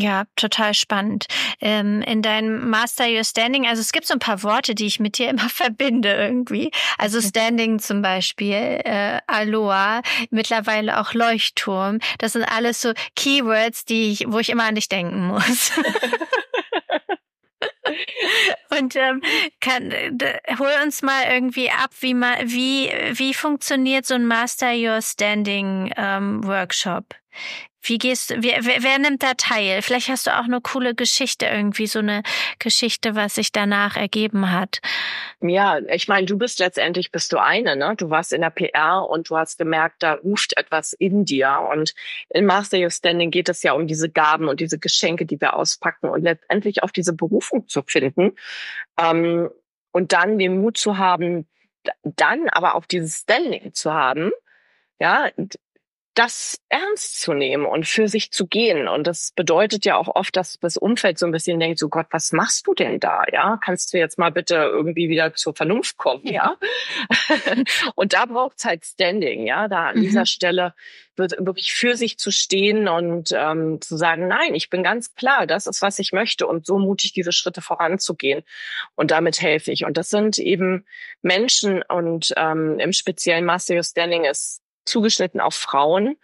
Ja, total spannend. Ähm, in deinem Master Your Standing, also es gibt so ein paar Worte, die ich mit dir [laughs] immer verbinde irgendwie. Also Standing zum Beispiel, äh, Aloha, mittlerweile auch Leuchtturm. Das sind alles so Keywords, die ich, wo ich immer an dich denken muss. [laughs] Und ähm, kann, hol uns mal irgendwie ab, wie ma, wie wie funktioniert so ein Master Your Standing ähm, Workshop? Wie gehst du, wer, wer, nimmt da teil? Vielleicht hast du auch eine coole Geschichte, irgendwie so eine Geschichte, was sich danach ergeben hat. Ja, ich meine, du bist letztendlich bist du eine, ne? Du warst in der PR und du hast gemerkt, da ruft etwas in dir. Und in Master Your Standing geht es ja um diese Gaben und diese Geschenke, die wir auspacken und letztendlich auf diese Berufung zu finden. Ähm, und dann den Mut zu haben, dann aber auch dieses Standing zu haben, ja, das ernst zu nehmen und für sich zu gehen. Und das bedeutet ja auch oft, dass das Umfeld so ein bisschen denkt, so Gott, was machst du denn da? Ja, kannst du jetzt mal bitte irgendwie wieder zur Vernunft kommen? Ja. [laughs] und da braucht es halt Standing, ja, da an mhm. dieser Stelle wird wirklich für sich zu stehen und ähm, zu sagen, nein, ich bin ganz klar, das ist, was ich möchte und so mutig diese Schritte voranzugehen und damit helfe ich. Und das sind eben Menschen und ähm, im speziellen Master Your Standing ist zugeschnitten auf Frauen,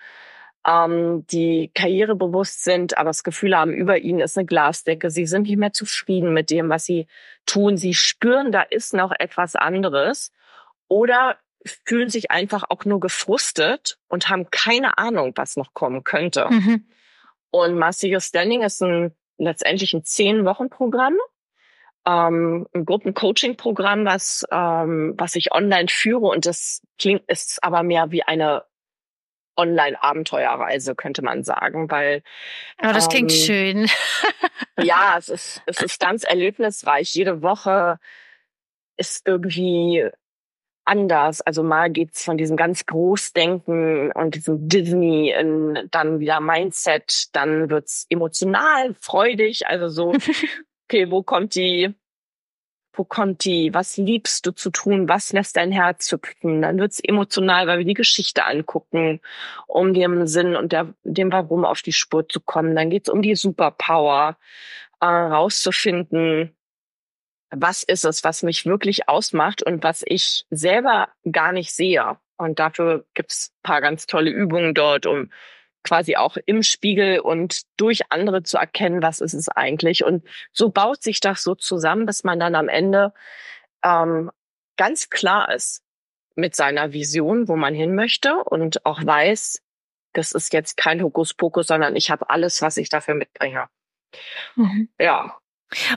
ähm, die karrierebewusst sind, aber das Gefühl haben, über ihnen ist eine Glasdecke. Sie sind nicht mehr zufrieden mit dem, was sie tun. Sie spüren, da ist noch etwas anderes. Oder fühlen sich einfach auch nur gefrustet und haben keine Ahnung, was noch kommen könnte. Mhm. Und Master Standing ist ein, letztendlich ein Zehn-Wochen-Programm, ähm, ein Gruppencoaching-Programm, was, ähm, was ich online führe und das klingt, ist aber mehr wie eine Online-Abenteuerreise, könnte man sagen, weil. Oh, das klingt ähm, schön. [laughs] ja, es ist, es ist ganz erlebnisreich. Jede Woche ist irgendwie anders. Also mal geht's von diesem ganz Großdenken und diesem Disney in dann wieder Mindset, dann wird's emotional, freudig, also so [laughs] okay, wo kommt die, wo kommt die, was liebst du zu tun, was lässt dein Herz hüpfen? Dann wird's emotional, weil wir die Geschichte angucken, um dem Sinn und der, dem Warum auf die Spur zu kommen. Dann geht's um die Superpower, äh, rauszufinden, was ist es, was mich wirklich ausmacht und was ich selber gar nicht sehe. Und dafür gibt's paar ganz tolle Übungen dort, um quasi auch im Spiegel und durch andere zu erkennen, was ist es eigentlich. Und so baut sich das so zusammen, dass man dann am Ende ähm, ganz klar ist mit seiner Vision, wo man hin möchte und auch weiß, das ist jetzt kein Hokuspokus, sondern ich habe alles, was ich dafür mitbringe. Mhm. Ja.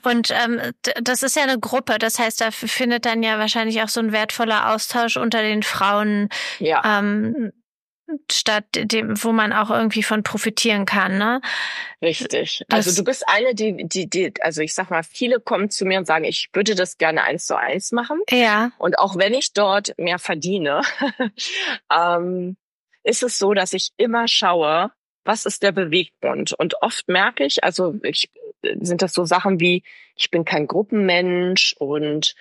Und ähm, das ist ja eine Gruppe, das heißt, da findet dann ja wahrscheinlich auch so ein wertvoller Austausch unter den Frauen ja. ähm, statt dem, wo man auch irgendwie von profitieren kann, ne? Richtig. Das also du bist eine, die, die, die, also ich sag mal, viele kommen zu mir und sagen, ich würde das gerne eins zu eins machen. Ja. Und auch wenn ich dort mehr verdiene, [laughs] ähm, ist es so, dass ich immer schaue, was ist der Beweggrund? Und oft merke ich, also ich, sind das so Sachen wie, ich bin kein Gruppenmensch und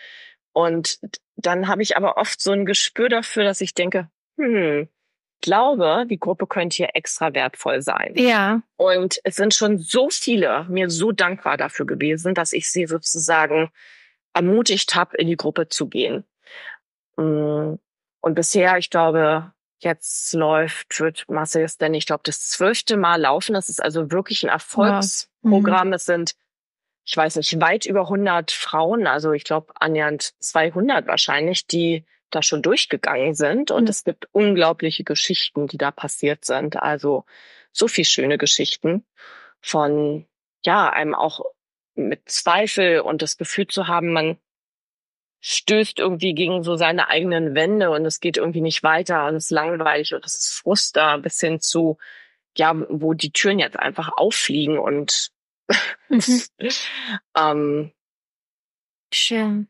und dann habe ich aber oft so ein Gespür dafür, dass ich denke, hm, glaube, die Gruppe könnte hier extra wertvoll sein. Ja. Und es sind schon so viele mir so dankbar dafür gewesen, dass ich sie sozusagen ermutigt habe, in die Gruppe zu gehen. Mm. Und bisher, ich glaube, jetzt läuft, wird Marcel ist denn, ich glaube, das zwölfte Mal laufen. Das ist also wirklich ein Erfolgsprogramm. Ja. Mhm. Es sind, ich weiß nicht, weit über 100 Frauen, also ich glaube annähernd 200 wahrscheinlich, die da schon durchgegangen sind. Und mhm. es gibt unglaubliche Geschichten, die da passiert sind. Also so viel schöne Geschichten von, ja, einem auch mit Zweifel und das Gefühl zu haben, man stößt irgendwie gegen so seine eigenen Wände und es geht irgendwie nicht weiter und es ist langweilig und es ist Frust da bis hin zu, ja, wo die Türen jetzt einfach auffliegen und mhm. [laughs] ähm, Schön.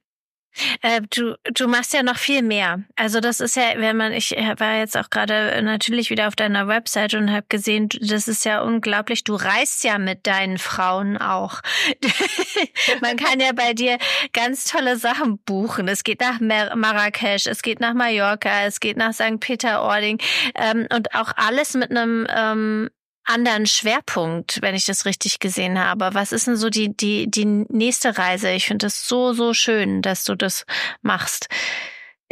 Äh, du, du machst ja noch viel mehr. Also das ist ja, wenn man, ich war jetzt auch gerade natürlich wieder auf deiner Website und habe gesehen, das ist ja unglaublich. Du reist ja mit deinen Frauen auch. [laughs] man kann ja bei dir ganz tolle Sachen buchen. Es geht nach Mar Marrakesch, es geht nach Mallorca, es geht nach St. Peter-Ording ähm, und auch alles mit einem ähm, anderen Schwerpunkt, wenn ich das richtig gesehen habe. Was ist denn so die, die, die nächste Reise? Ich finde es so, so schön, dass du das machst.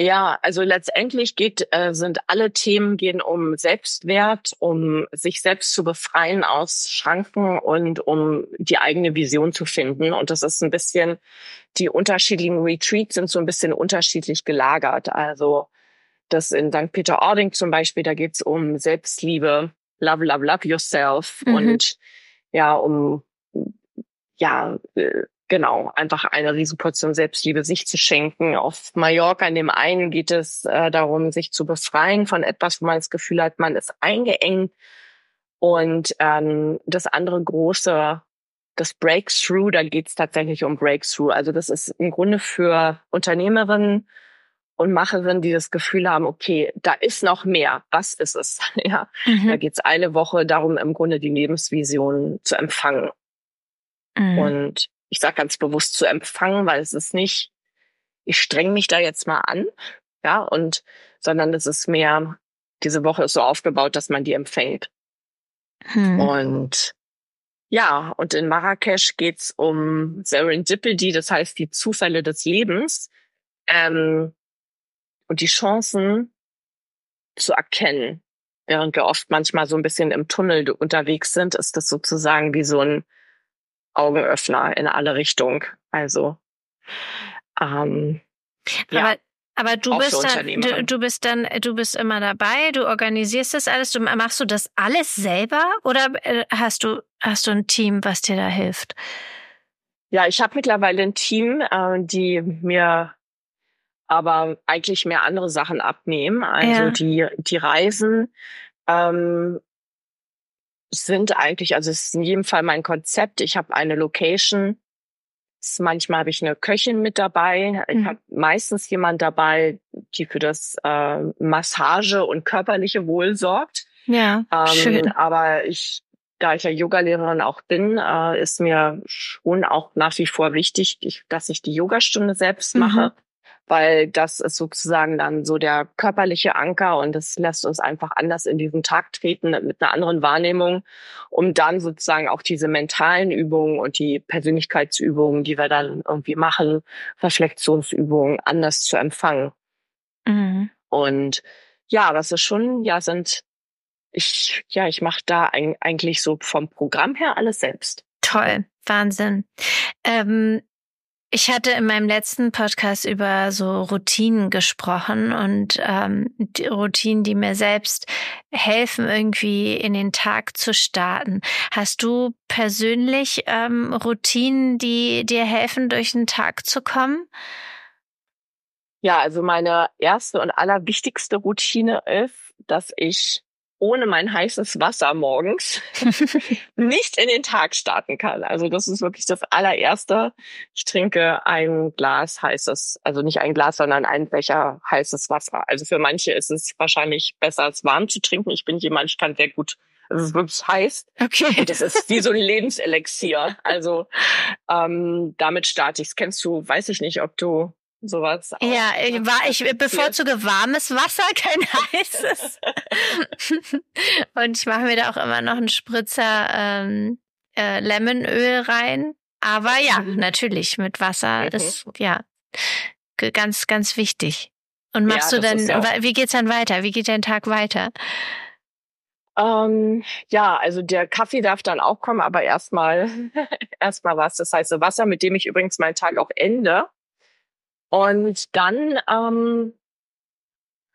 Ja, also letztendlich geht, äh, sind alle Themen gehen um Selbstwert, um sich selbst zu befreien aus Schranken und um die eigene Vision zu finden. Und das ist ein bisschen, die unterschiedlichen Retreats sind so ein bisschen unterschiedlich gelagert. Also das in St. Peter-Ording zum Beispiel, da geht's um Selbstliebe, Love, Love, Love Yourself mhm. und ja, um ja, äh, genau, einfach eine Riesenportion Selbstliebe sich zu schenken. Auf Mallorca in dem einen geht es äh, darum, sich zu befreien von etwas, wo man das Gefühl hat, man ist eingeengt. Und ähm, das andere große, das Breakthrough, da geht es tatsächlich um Breakthrough. Also das ist im Grunde für Unternehmerinnen und Macherinnen, die das Gefühl haben, okay, da ist noch mehr. Was ist es? [laughs] Ja, mhm. da geht es eine Woche darum, im Grunde die Lebensvision zu empfangen. Mhm. Und ich sage ganz bewusst zu empfangen, weil es ist nicht, ich streng mich da jetzt mal an, ja, und sondern es ist mehr, diese Woche ist so aufgebaut, dass man die empfängt. Mhm. Und ja, und in Marrakesch geht's um Serendipity, das heißt die Zufälle des Lebens. Ähm, und die Chancen zu erkennen. Während wir oft manchmal so ein bisschen im Tunnel unterwegs sind, ist das sozusagen wie so ein Augenöffner in alle Richtungen. Also ähm, ja. Aber aber du bist dann, du, du, bist dann, du bist immer dabei, du organisierst das alles, du machst du das alles selber oder äh, hast du, hast du ein Team, was dir da hilft? Ja, ich habe mittlerweile ein Team, äh, die mir aber eigentlich mehr andere Sachen abnehmen. Also ja. die, die Reisen ähm, sind eigentlich, also es ist in jedem Fall mein Konzept. Ich habe eine Location. Manchmal habe ich eine Köchin mit dabei. Ich mhm. habe meistens jemand dabei, die für das äh, Massage und körperliche Wohl sorgt. Ja, ähm, schön. Aber ich, da ich ja Yogalehrerin auch bin, äh, ist mir schon auch nach wie vor wichtig, ich, dass ich die Yogastunde selbst mhm. Weil das ist sozusagen dann so der körperliche Anker und das lässt uns einfach anders in diesen Tag treten mit einer anderen Wahrnehmung, um dann sozusagen auch diese mentalen Übungen und die Persönlichkeitsübungen, die wir dann irgendwie machen, Reflexionsübungen anders zu empfangen. Mhm. Und ja, das ist schon, ja, sind ich, ja, ich mache da eigentlich so vom Programm her alles selbst. Toll, Wahnsinn. Ähm, ich hatte in meinem letzten Podcast über so Routinen gesprochen und ähm, die Routinen, die mir selbst helfen, irgendwie in den Tag zu starten. Hast du persönlich ähm, Routinen, die dir helfen, durch den Tag zu kommen? Ja, also meine erste und allerwichtigste Routine ist, dass ich ohne mein heißes Wasser morgens [laughs] nicht in den Tag starten kann. Also das ist wirklich das allererste. Ich trinke ein Glas heißes, also nicht ein Glas, sondern ein Becher heißes Wasser. Also für manche ist es wahrscheinlich besser als warm zu trinken. Ich bin jemand, ich kann sehr gut es ist wirklich heiß. Okay. [laughs] Das ist wie so ein Lebenselixier. Also ähm, damit starte ich. Kennst du, weiß ich nicht, ob du sowas. Ja, ich, war, ich bevorzuge warmes Wasser, [laughs] kein heißes. und ich mache mir da auch immer noch einen Spritzer ähm, äh, Lemonöl rein. Aber ja, mhm. natürlich mit Wasser mhm. ist ja ganz, ganz wichtig. Und machst ja, du dann, ja wie geht's dann weiter? Wie geht dein Tag weiter? Ähm, ja, also der Kaffee darf dann auch kommen, aber erstmal [laughs] erstmal was. Das heißt Wasser, mit dem ich übrigens meinen Tag auch ende. Und dann ähm,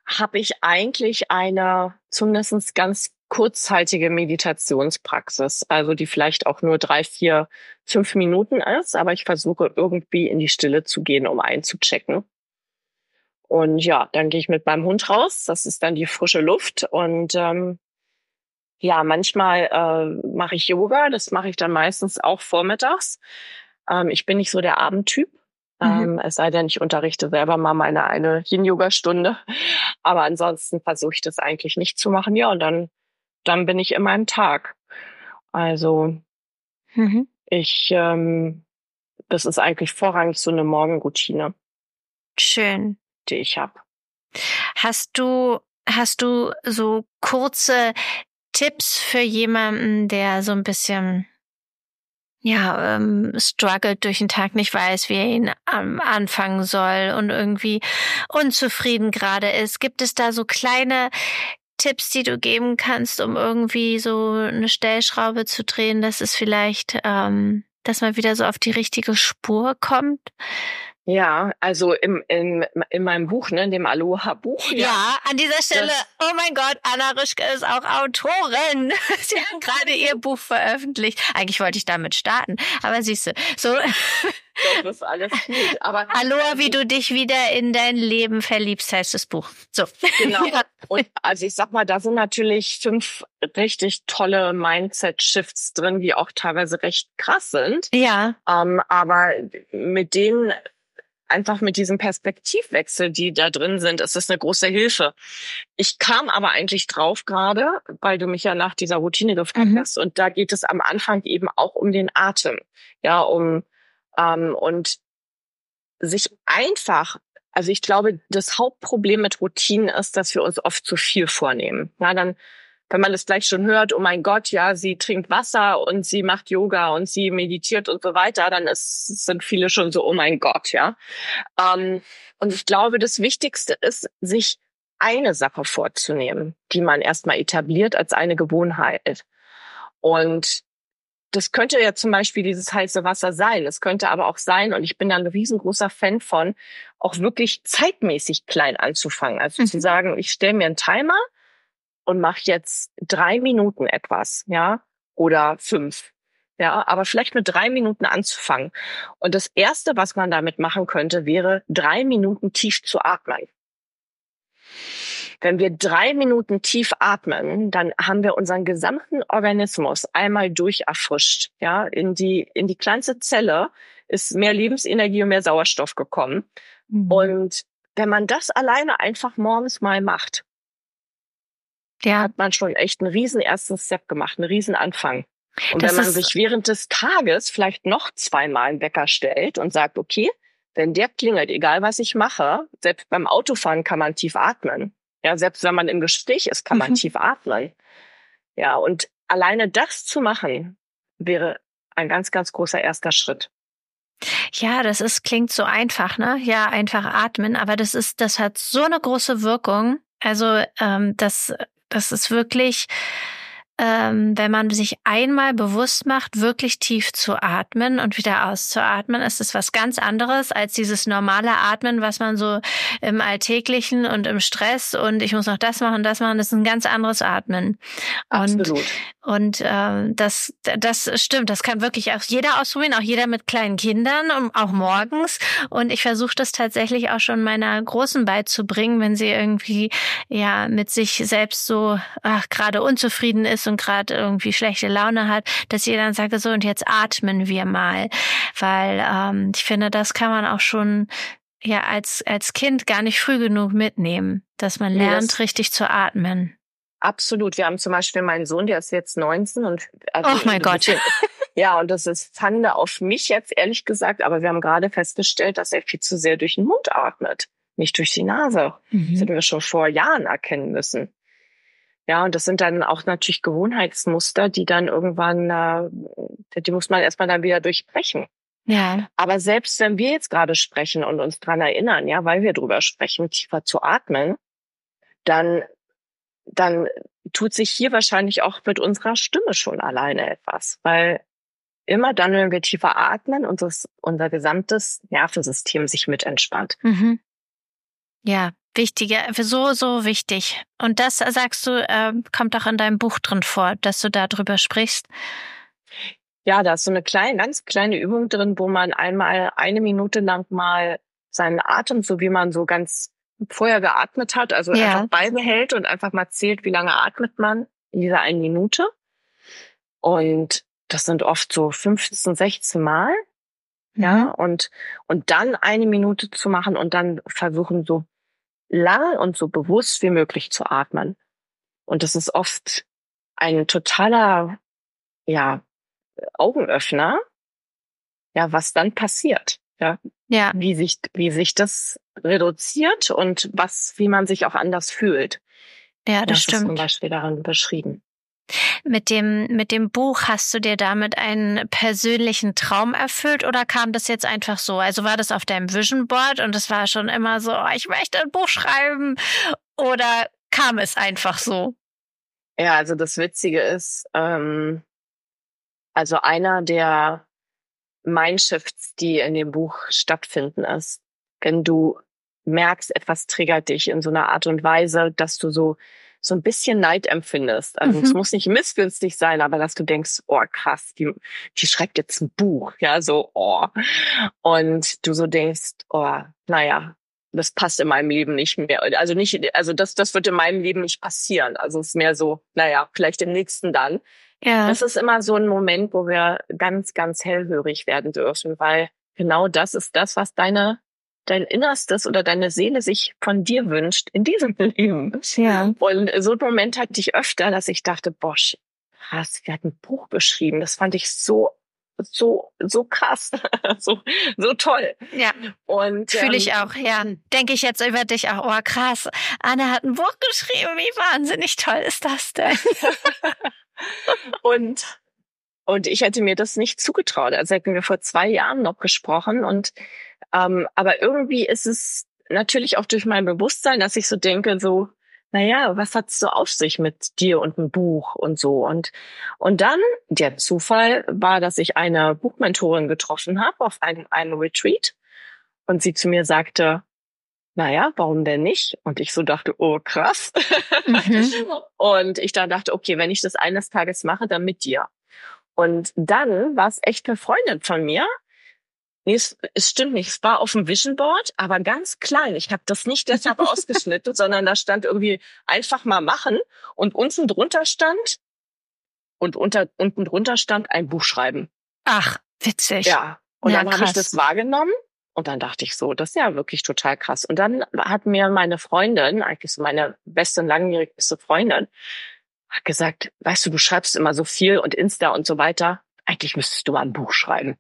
habe ich eigentlich eine zumindest ganz kurzhaltige Meditationspraxis, also die vielleicht auch nur drei, vier, fünf Minuten ist, aber ich versuche irgendwie in die Stille zu gehen, um einzuchecken. Und ja, dann gehe ich mit meinem Hund raus. Das ist dann die frische Luft. Und ähm, ja, manchmal äh, mache ich Yoga. Das mache ich dann meistens auch vormittags. Ähm, ich bin nicht so der Abendtyp. Mhm. Ähm, es sei denn, ich unterrichte selber mal meine eine Yin-Yoga-Stunde. Aber ansonsten versuche ich das eigentlich nicht zu machen. Ja, und dann, dann bin ich in meinem Tag. Also mhm. ich, ähm, das ist eigentlich vorrangig so eine Morgenroutine. Schön. Die ich habe. Hast du, hast du so kurze Tipps für jemanden, der so ein bisschen ja, ähm, struggelt durch den Tag, nicht weiß, wie er ihn ähm, anfangen soll und irgendwie unzufrieden gerade ist. Gibt es da so kleine Tipps, die du geben kannst, um irgendwie so eine Stellschraube zu drehen, dass es vielleicht, ähm, dass man wieder so auf die richtige Spur kommt? Ja, also im, im, in meinem Buch, ne, in dem Aloha-Buch. Ja. ja, an dieser Stelle, das, oh mein Gott, Anna Rischke ist auch Autorin. [laughs] Sie haben gerade ihr Buch veröffentlicht. Eigentlich wollte ich damit starten, aber siehst du, so. [laughs] Das ist alles gut. Aber [laughs] Aloha, wie du dich wieder in dein Leben verliebst, heißt das Buch. So. Genau. Und also ich sag mal, da sind natürlich fünf richtig tolle Mindset-Shifts drin, die auch teilweise recht krass sind. Ja. Ähm, aber mit denen einfach mit diesem Perspektivwechsel, die da drin sind, ist das eine große Hilfe. Ich kam aber eigentlich drauf gerade, weil du mich ja nach dieser Routine gefragt mhm. hast. Und da geht es am Anfang eben auch um den Atem. Ja, um ähm, und sich einfach also ich glaube, das Hauptproblem mit Routinen ist, dass wir uns oft zu viel vornehmen. Ja, dann wenn man es gleich schon hört, oh mein Gott, ja, sie trinkt Wasser und sie macht Yoga und sie meditiert und so weiter, dann ist, sind viele schon so, oh mein Gott, ja. Ähm, und ich glaube, das Wichtigste ist, sich eine Sache vorzunehmen, die man erstmal etabliert als eine Gewohnheit. Und das könnte ja zum Beispiel dieses heiße Wasser sein. Es könnte aber auch sein, und ich bin da ein riesengroßer Fan von, auch wirklich zeitmäßig klein anzufangen. Also mhm. zu sagen, ich stelle mir einen Timer und mache jetzt drei Minuten etwas, ja, oder fünf. Ja, aber vielleicht mit drei Minuten anzufangen. Und das erste, was man damit machen könnte, wäre drei Minuten tief zu atmen. Wenn wir drei Minuten tief atmen, dann haben wir unseren gesamten Organismus einmal durcherfrischt. Ja, in die, in die kleinste Zelle ist mehr Lebensenergie und mehr Sauerstoff gekommen. Mhm. Und wenn man das alleine einfach morgens mal macht, ja. hat man schon echt einen riesen ersten Step gemacht, einen riesen Anfang. Und das wenn man sich während des Tages vielleicht noch zweimal einen Wecker stellt und sagt, okay, wenn der klingelt, egal was ich mache, selbst beim Autofahren kann man tief atmen. Ja, selbst wenn man im Gespräch ist, kann man mhm. tief atmen. Ja, und alleine das zu machen, wäre ein ganz, ganz großer erster Schritt. Ja, das ist, klingt so einfach, ne? Ja, einfach atmen, aber das ist, das hat so eine große Wirkung. Also, ähm, das das ist wirklich, ähm, wenn man sich einmal bewusst macht, wirklich tief zu atmen und wieder auszuatmen, ist es was ganz anderes als dieses normale Atmen, was man so im Alltäglichen und im Stress und ich muss noch das machen, das machen, das ist ein ganz anderes Atmen. Absolut. Und, und äh, das, das stimmt, das kann wirklich auch jeder ausprobieren, auch jeder mit kleinen Kindern, und auch morgens. Und ich versuche das tatsächlich auch schon meiner Großen beizubringen, wenn sie irgendwie ja mit sich selbst so gerade unzufrieden ist und gerade irgendwie schlechte Laune hat, dass ihr dann sagt, so und jetzt atmen wir mal. Weil ähm, ich finde, das kann man auch schon ja als, als Kind gar nicht früh genug mitnehmen, dass man lernt, yes. richtig zu atmen. Absolut. Wir haben zum Beispiel meinen Sohn, der ist jetzt 19 und also oh mein Gott. [laughs] Ja, und das ist Pfande auf mich jetzt ehrlich gesagt, aber wir haben gerade festgestellt, dass er viel zu sehr durch den Mund atmet, nicht durch die Nase. Mhm. Das hätten wir schon vor Jahren erkennen müssen. Ja, und das sind dann auch natürlich Gewohnheitsmuster, die dann irgendwann, äh, die muss man erstmal dann wieder durchbrechen. Ja. Aber selbst wenn wir jetzt gerade sprechen und uns dran erinnern, ja, weil wir drüber sprechen, tiefer zu atmen, dann, dann tut sich hier wahrscheinlich auch mit unserer Stimme schon alleine etwas, weil immer dann, wenn wir tiefer atmen, unser, unser gesamtes Nervensystem sich mit entspannt. Mhm. Ja, wichtiger, so, so wichtig. Und das, sagst du, äh, kommt auch in deinem Buch drin vor, dass du darüber sprichst. Ja, da ist so eine kleine, ganz kleine Übung drin, wo man einmal eine Minute lang mal seinen Atem, so wie man so ganz vorher geatmet hat, also ja. einfach beibehält und einfach mal zählt, wie lange atmet man in dieser einen Minute. Und das sind oft so 15, 16 Mal. Ja, mhm. und, und dann eine Minute zu machen und dann versuchen, so lang und so bewusst wie möglich zu atmen. Und das ist oft ein totaler, ja, Augenöffner, ja, was dann passiert, ja, ja. wie sich, wie sich das reduziert und was, wie man sich auch anders fühlt. Ja, das, das stimmt. Ist zum Beispiel daran beschrieben. Mit dem, mit dem Buch hast du dir damit einen persönlichen Traum erfüllt oder kam das jetzt einfach so? Also war das auf deinem Vision Board und es war schon immer so, oh, ich möchte ein Buch schreiben oder kam es einfach so? Ja, also das Witzige ist, ähm, also einer der Mindshifts, die in dem Buch stattfinden, ist, wenn du merkst, etwas triggert dich in so einer Art und Weise, dass du so so ein bisschen Neid empfindest. Also mhm. es muss nicht missgünstig sein, aber dass du denkst, oh krass, die, die schreibt jetzt ein Buch, ja, so, oh. Und du so denkst, oh, naja, das passt in meinem Leben nicht mehr. Also nicht, also das, das wird in meinem Leben nicht passieren. Also es ist mehr so, naja, vielleicht im nächsten dann. Ja. Das ist immer so ein Moment, wo wir ganz, ganz hellhörig werden dürfen, weil genau das ist das, was deine dein Innerstes oder deine Seele sich von dir wünscht in diesem [laughs] Leben. Ja. Und so ein Moment hatte ich öfter, dass ich dachte, bosch, krass, wir hatten ein Buch geschrieben. Das fand ich so so so krass, [laughs] so so toll. Ja. Und fühle ich ähm, auch. Ja, denke ich jetzt über dich auch. Oh krass, Anne hat ein Buch geschrieben. Wie wahnsinnig toll ist das denn? [laughs] und und ich hätte mir das nicht zugetraut. Also hätten wir vor zwei Jahren noch gesprochen und ähm, aber irgendwie ist es natürlich auch durch mein Bewusstsein, dass ich so denke, so, naja, was hat's so auf sich mit dir und einem Buch und so? Und, und dann, der Zufall war, dass ich eine Buchmentorin getroffen habe auf einem, einem Retreat und sie zu mir sagte, naja, warum denn nicht? Und ich so dachte, oh krass. [laughs] Mhm. und ich dann dachte, okay, wenn ich das eines Tages mache, dann mit dir. Und dann war es echt eine Freundin von mir, Nee, es, es stimmt nicht. Es war auf dem Vision Board, aber ganz klein. Ich habe das nicht deshalb [laughs] ausgeschnitten, sondern da stand irgendwie einfach mal machen und unten drunter stand und unter, unten drunter stand ein Buch schreiben. Ach, witzig. Ja. Und ja, dann habe ich das wahrgenommen und dann dachte ich so, das ist ja wirklich total krass. Und dann hat mir meine Freundin, eigentlich so meine beste und langjährigste Freundin, hat gesagt, weißt du, du schreibst immer so viel und Insta und so weiter. Eigentlich müsstest du mal ein Buch schreiben.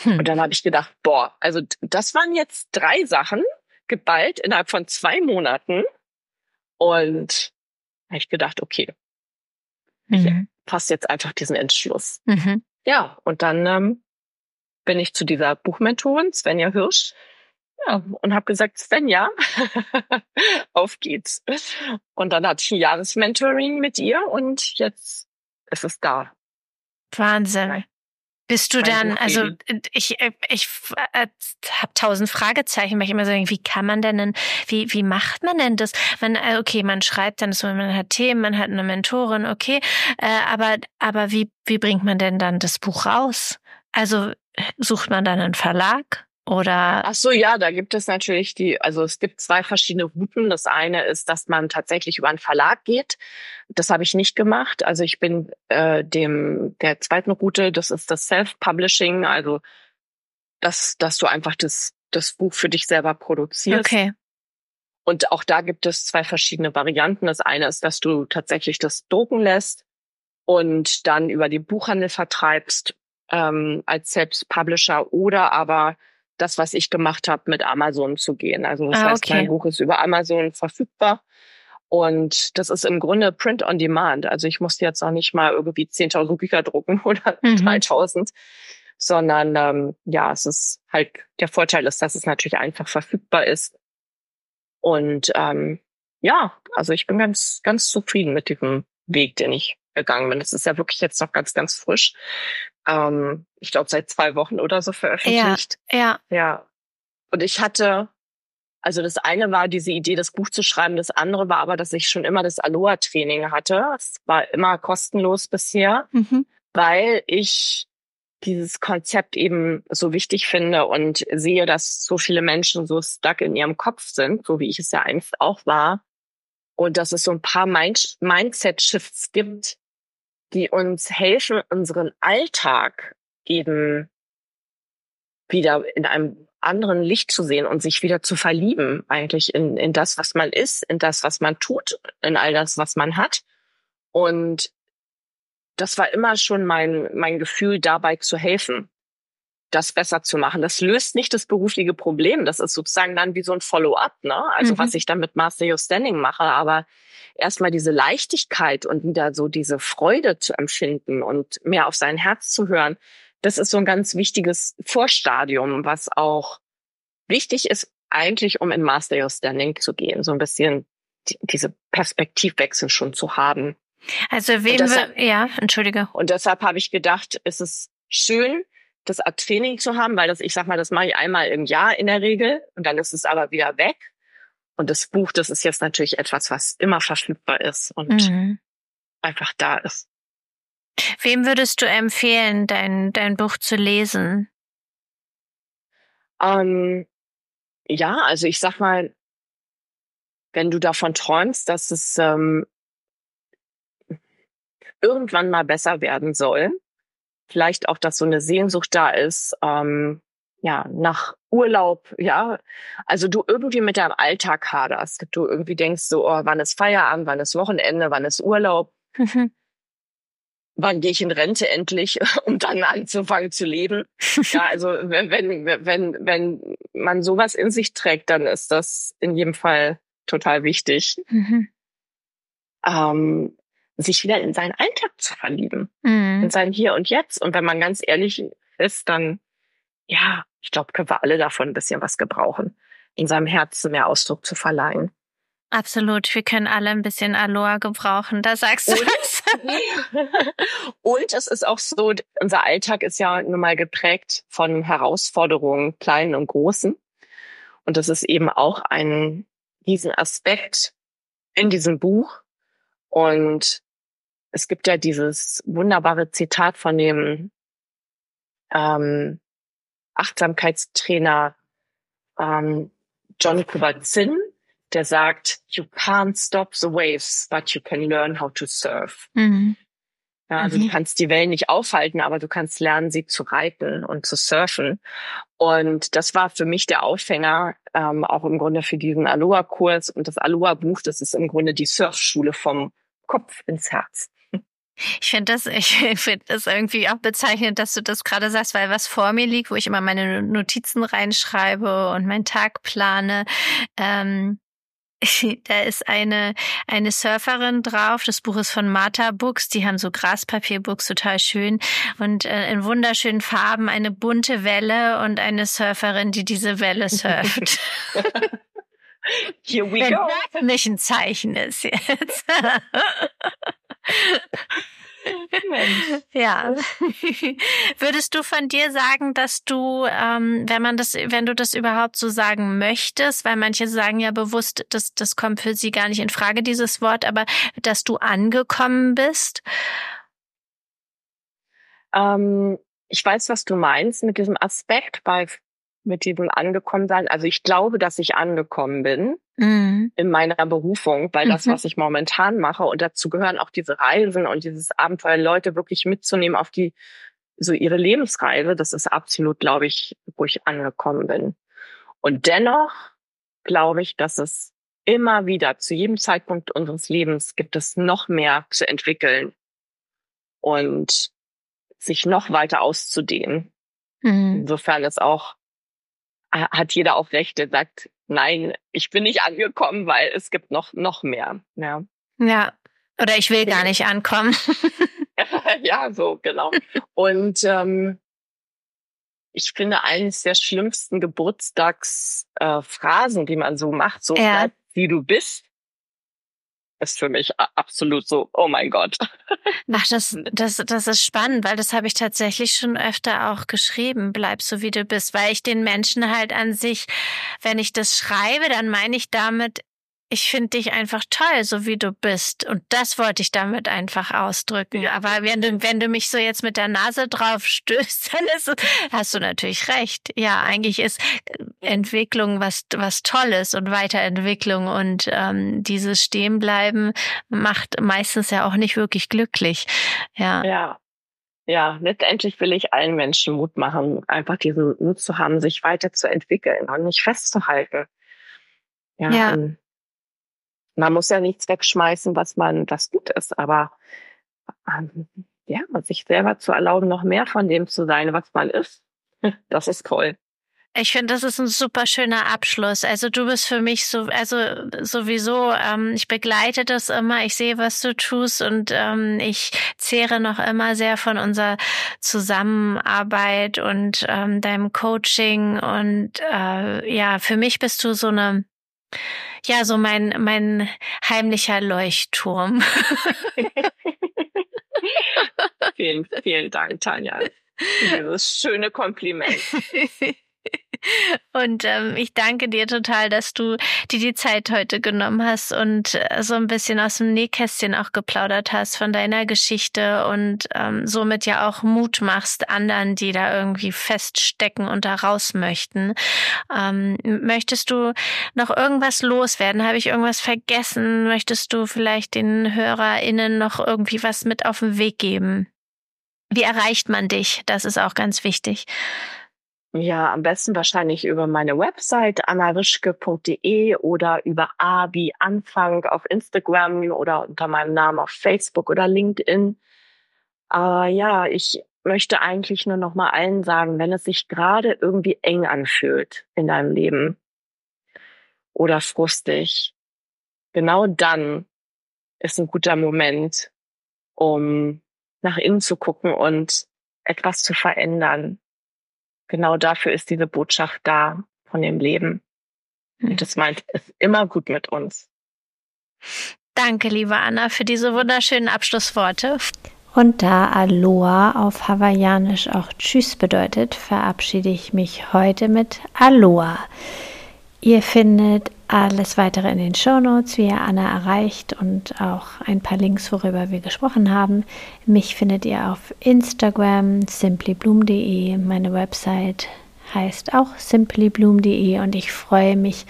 Hm. Und dann habe ich gedacht, boah, also das waren jetzt drei Sachen geballt innerhalb von zwei Monaten. Und habe ich gedacht, okay, mhm. ich fasse jetzt einfach diesen Entschluss. Mhm. Ja, und dann ähm, bin ich zu dieser Buchmentorin, Svenja Hirsch, ja, und habe gesagt, Svenja, [laughs] auf geht's. Und dann hatte ich ein Jahresmentoring mit ihr und jetzt ist es da. Wahnsinn. Bist du dann, also ich, ich äh, habe tausend Fragezeichen, weil ich immer so denke, wie kann man denn, wie, wie macht man denn das? Man, äh, okay, man schreibt dann, man hat Themen, man hat eine Mentorin, okay, äh, aber, aber wie, wie bringt man denn dann das Buch raus? Also sucht man dann einen Verlag? Oder? Ach so, ja, da gibt es natürlich die, also es gibt zwei verschiedene Routen. Das eine ist, dass man tatsächlich über einen Verlag geht. Das habe ich nicht gemacht. Also ich bin äh, dem der zweiten Route, das ist das Self-Publishing, also dass, dass du einfach das, das Buch für dich selber produzierst. Okay. Und auch da gibt es zwei verschiedene Varianten. Das eine ist, dass du tatsächlich das drucken lässt und dann über den Buchhandel vertreibst ähm, als Selbstpublisher oder aber das, was ich gemacht habe, mit Amazon zu gehen. Also das ah, heißt, okay. mein Buch ist über Amazon verfügbar. Und das ist im Grunde Print on Demand. Also ich musste jetzt auch nicht mal irgendwie 10.000 Bücher drucken [laughs] oder mhm. 3.000, sondern ähm, ja, es ist halt, der Vorteil ist, dass es natürlich einfach verfügbar ist. Und ähm, ja, also ich bin ganz, ganz zufrieden mit diesem Weg, den ich gegangen bin. Das ist ja wirklich jetzt noch ganz, ganz frisch ähm, ich glaube, seit zwei Wochen oder so veröffentlicht. Ja, ja. Ja. Und ich hatte, also das eine war diese Idee, das Buch zu schreiben, das andere war aber, dass ich schon immer das Aloha-Training hatte. Es war immer kostenlos bisher, mhm. weil ich dieses Konzept eben so wichtig finde und sehe, dass so viele Menschen so stuck in ihrem Kopf sind, so wie ich es ja einst auch war. Und dass es so ein paar Mind Mindset-Shifts gibt, die uns helfen, unseren Alltag eben wieder in einem anderen Licht zu sehen und sich wieder zu verlieben, eigentlich in, in das, was man ist, in das, was man tut, in all das, was man hat. Und das war immer schon mein, mein Gefühl, dabei zu helfen, das besser zu machen. Das löst nicht das berufliche Problem. Das ist sozusagen dann wie so ein Follow-up, ne? Also mhm. was ich dann mit Master Your Standing mache. Aber erstmal diese Leichtigkeit und wieder so diese Freude zu empfinden und mehr auf sein Herz zu hören, das ist so ein ganz wichtiges Vorstadium, was auch wichtig ist, eigentlich, um in Master Your Standing zu gehen, so ein bisschen die, diese Perspektivwechsel schon zu haben. Also wem deshalb, wir, ja, entschuldige. Und deshalb habe ich gedacht, es ist schön, das Training zu haben, weil das, ich sag mal, das mache ich einmal im Jahr in der Regel und dann ist es aber wieder weg. Und das Buch, das ist jetzt natürlich etwas, was immer verfügbar ist und mhm. einfach da ist. Wem würdest du empfehlen, dein, dein Buch zu lesen? Ähm, ja, also ich sag mal, wenn du davon träumst, dass es ähm, irgendwann mal besser werden soll, vielleicht auch, dass so eine Sehnsucht da ist, ähm, ja, nach Urlaub, ja, also du irgendwie mit deinem Alltag haderst, du irgendwie denkst so, oh, wann ist Feierabend, wann ist Wochenende, wann ist Urlaub, mhm. [laughs] wann gehe ich in Rente endlich, [laughs] um dann anzufangen zu leben. ja, [laughs] also wenn, wenn, wenn, wenn man sowas in sich trägt, dann ist das in jedem Fall total wichtig. Mhm. Ähm, sich wieder in seinen Alltag zu verlieben, mhm. in sein Hier und Jetzt. Und wenn man ganz ehrlich ist, dann, ja, ich glaube, können wir alle davon ein bisschen was gebrauchen, in seinem Herzen mehr Ausdruck zu verleihen. Absolut, wir können alle ein bisschen Aloha gebrauchen, da sagst du es. [laughs] und es ist auch so, unser Alltag ist ja nun mal geprägt von Herausforderungen, kleinen und großen. Und das ist eben auch ein diesen Aspekt in diesem Buch. Und es gibt ja dieses wunderbare Zitat von dem ähm, Achtsamkeitstrainer ähm, John Kabat-Zinn, der sagt, you can't stop the waves, but you can learn how to surf. Mhm. Ja, also mhm. du kannst die Wellen nicht aufhalten, aber du kannst lernen, sie zu reiten und zu surfen. Und das war für mich der Aufhänger, ähm, auch im Grunde für diesen Aloha-Kurs. Und das Aloha-Buch, das ist im Grunde die Surfschule vom Kopf ins Herz. Ich finde das, [laughs] ich finde das irgendwie auch bezeichnend, dass du das gerade sagst, weil was vor mir liegt, wo ich immer meine Notizen reinschreibe und meinen Tag plane, ähm, [laughs] da ist eine, eine Surferin drauf. Das Buch ist von Martha Books. Die haben so Graspapierbooks, total schön. Und äh, in wunderschönen Farben eine bunte Welle und eine Surferin, die diese Welle surft. [laughs] Here we Wenn go. das nicht ein Zeichen ist jetzt. Ja. [laughs] Würdest du von dir sagen, dass du, ähm, wenn man das, wenn du das überhaupt so sagen möchtest, weil manche sagen ja bewusst, dass das kommt für sie gar nicht in Frage, dieses Wort, aber dass du angekommen bist? Ähm, ich weiß, was du meinst mit diesem Aspekt bei mit diesem angekommen sein. Also ich glaube, dass ich angekommen bin mhm. in meiner Berufung, weil das, mhm. was ich momentan mache, und dazu gehören auch diese Reisen und dieses Abenteuer, Leute wirklich mitzunehmen auf die, so ihre Lebensreise, das ist absolut, glaube ich, wo ich angekommen bin. Und dennoch glaube ich, dass es immer wieder zu jedem Zeitpunkt unseres Lebens gibt es noch mehr zu entwickeln und sich noch weiter auszudehnen. Mhm. Insofern ist auch hat jeder auch Recht, der sagt, nein, ich bin nicht angekommen, weil es gibt noch, noch mehr. Ja. Ja. Oder ich will gar nicht ankommen. [laughs] [laughs] ja, so, genau. Und ähm, ich finde, eines der schlimmsten Geburtstagsphrasen, äh, die man so macht, so ja. bleib, wie du bist, ist für mich absolut so, oh mein Gott. [laughs] Ach, das, das, das ist spannend, weil das habe ich tatsächlich schon öfter auch geschrieben. Bleib so wie du bist, weil ich den Menschen halt an sich, wenn ich das schreibe, dann meine ich damit, ich finde dich einfach toll, so wie du bist. Und das wollte ich damit einfach ausdrücken. Ja. Aber wenn du, wenn du mich so jetzt mit der Nase drauf stößt, [laughs] dann ist, hast du natürlich recht. Ja, eigentlich ist Entwicklung was, was Tolles und Weiterentwicklung und ähm, dieses Stehenbleiben macht meistens ja auch nicht wirklich glücklich. Ja. Ja. ja, letztendlich will ich allen Menschen Mut machen, einfach diesen Mut zu haben, sich weiterzuentwickeln und nicht festzuhalten. Ja, ja. Man muss ja nichts wegschmeißen, was man, was gut ist, aber ähm, ja, sich selber zu erlauben, noch mehr von dem zu sein, was man ist, [laughs] das ist toll. Ich finde, das ist ein super schöner Abschluss. Also du bist für mich so, also sowieso, ähm, ich begleite das immer, ich sehe, was du tust und ähm, ich zehre noch immer sehr von unserer Zusammenarbeit und ähm, deinem Coaching und äh, ja, für mich bist du so eine ja, so mein, mein heimlicher Leuchtturm. [laughs] vielen, vielen Dank, Tanja. Dieses schöne Kompliment. [laughs] Und ähm, ich danke dir total, dass du dir die Zeit heute genommen hast und äh, so ein bisschen aus dem Nähkästchen auch geplaudert hast von deiner Geschichte und ähm, somit ja auch Mut machst anderen, die da irgendwie feststecken und da raus möchten. Ähm, möchtest du noch irgendwas loswerden? Habe ich irgendwas vergessen? Möchtest du vielleicht den HörerInnen noch irgendwie was mit auf den Weg geben? Wie erreicht man dich? Das ist auch ganz wichtig. Ja, am besten wahrscheinlich über meine Website annarischke.de oder über A wie Anfang auf Instagram oder unter meinem Namen auf Facebook oder LinkedIn. Aber ja, ich möchte eigentlich nur noch mal allen sagen, wenn es sich gerade irgendwie eng anfühlt in deinem Leben oder frustig, genau dann ist ein guter Moment, um nach innen zu gucken und etwas zu verändern genau dafür ist diese Botschaft da von dem Leben. Und hm. das meint es immer gut mit uns. Danke, liebe Anna, für diese wunderschönen Abschlussworte. Und da Aloha auf Hawaiianisch auch Tschüss bedeutet, verabschiede ich mich heute mit Aloha. Ihr findet alles weitere in den Show Notes, wie ihr Anna erreicht und auch ein paar Links, worüber wir gesprochen haben. Mich findet ihr auf Instagram simplybloom.de. Meine Website heißt auch simplybloom.de und ich freue mich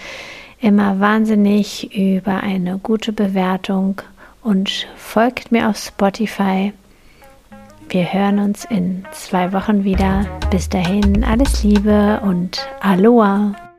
immer wahnsinnig über eine gute Bewertung und folgt mir auf Spotify. Wir hören uns in zwei Wochen wieder. Bis dahin alles Liebe und Aloha!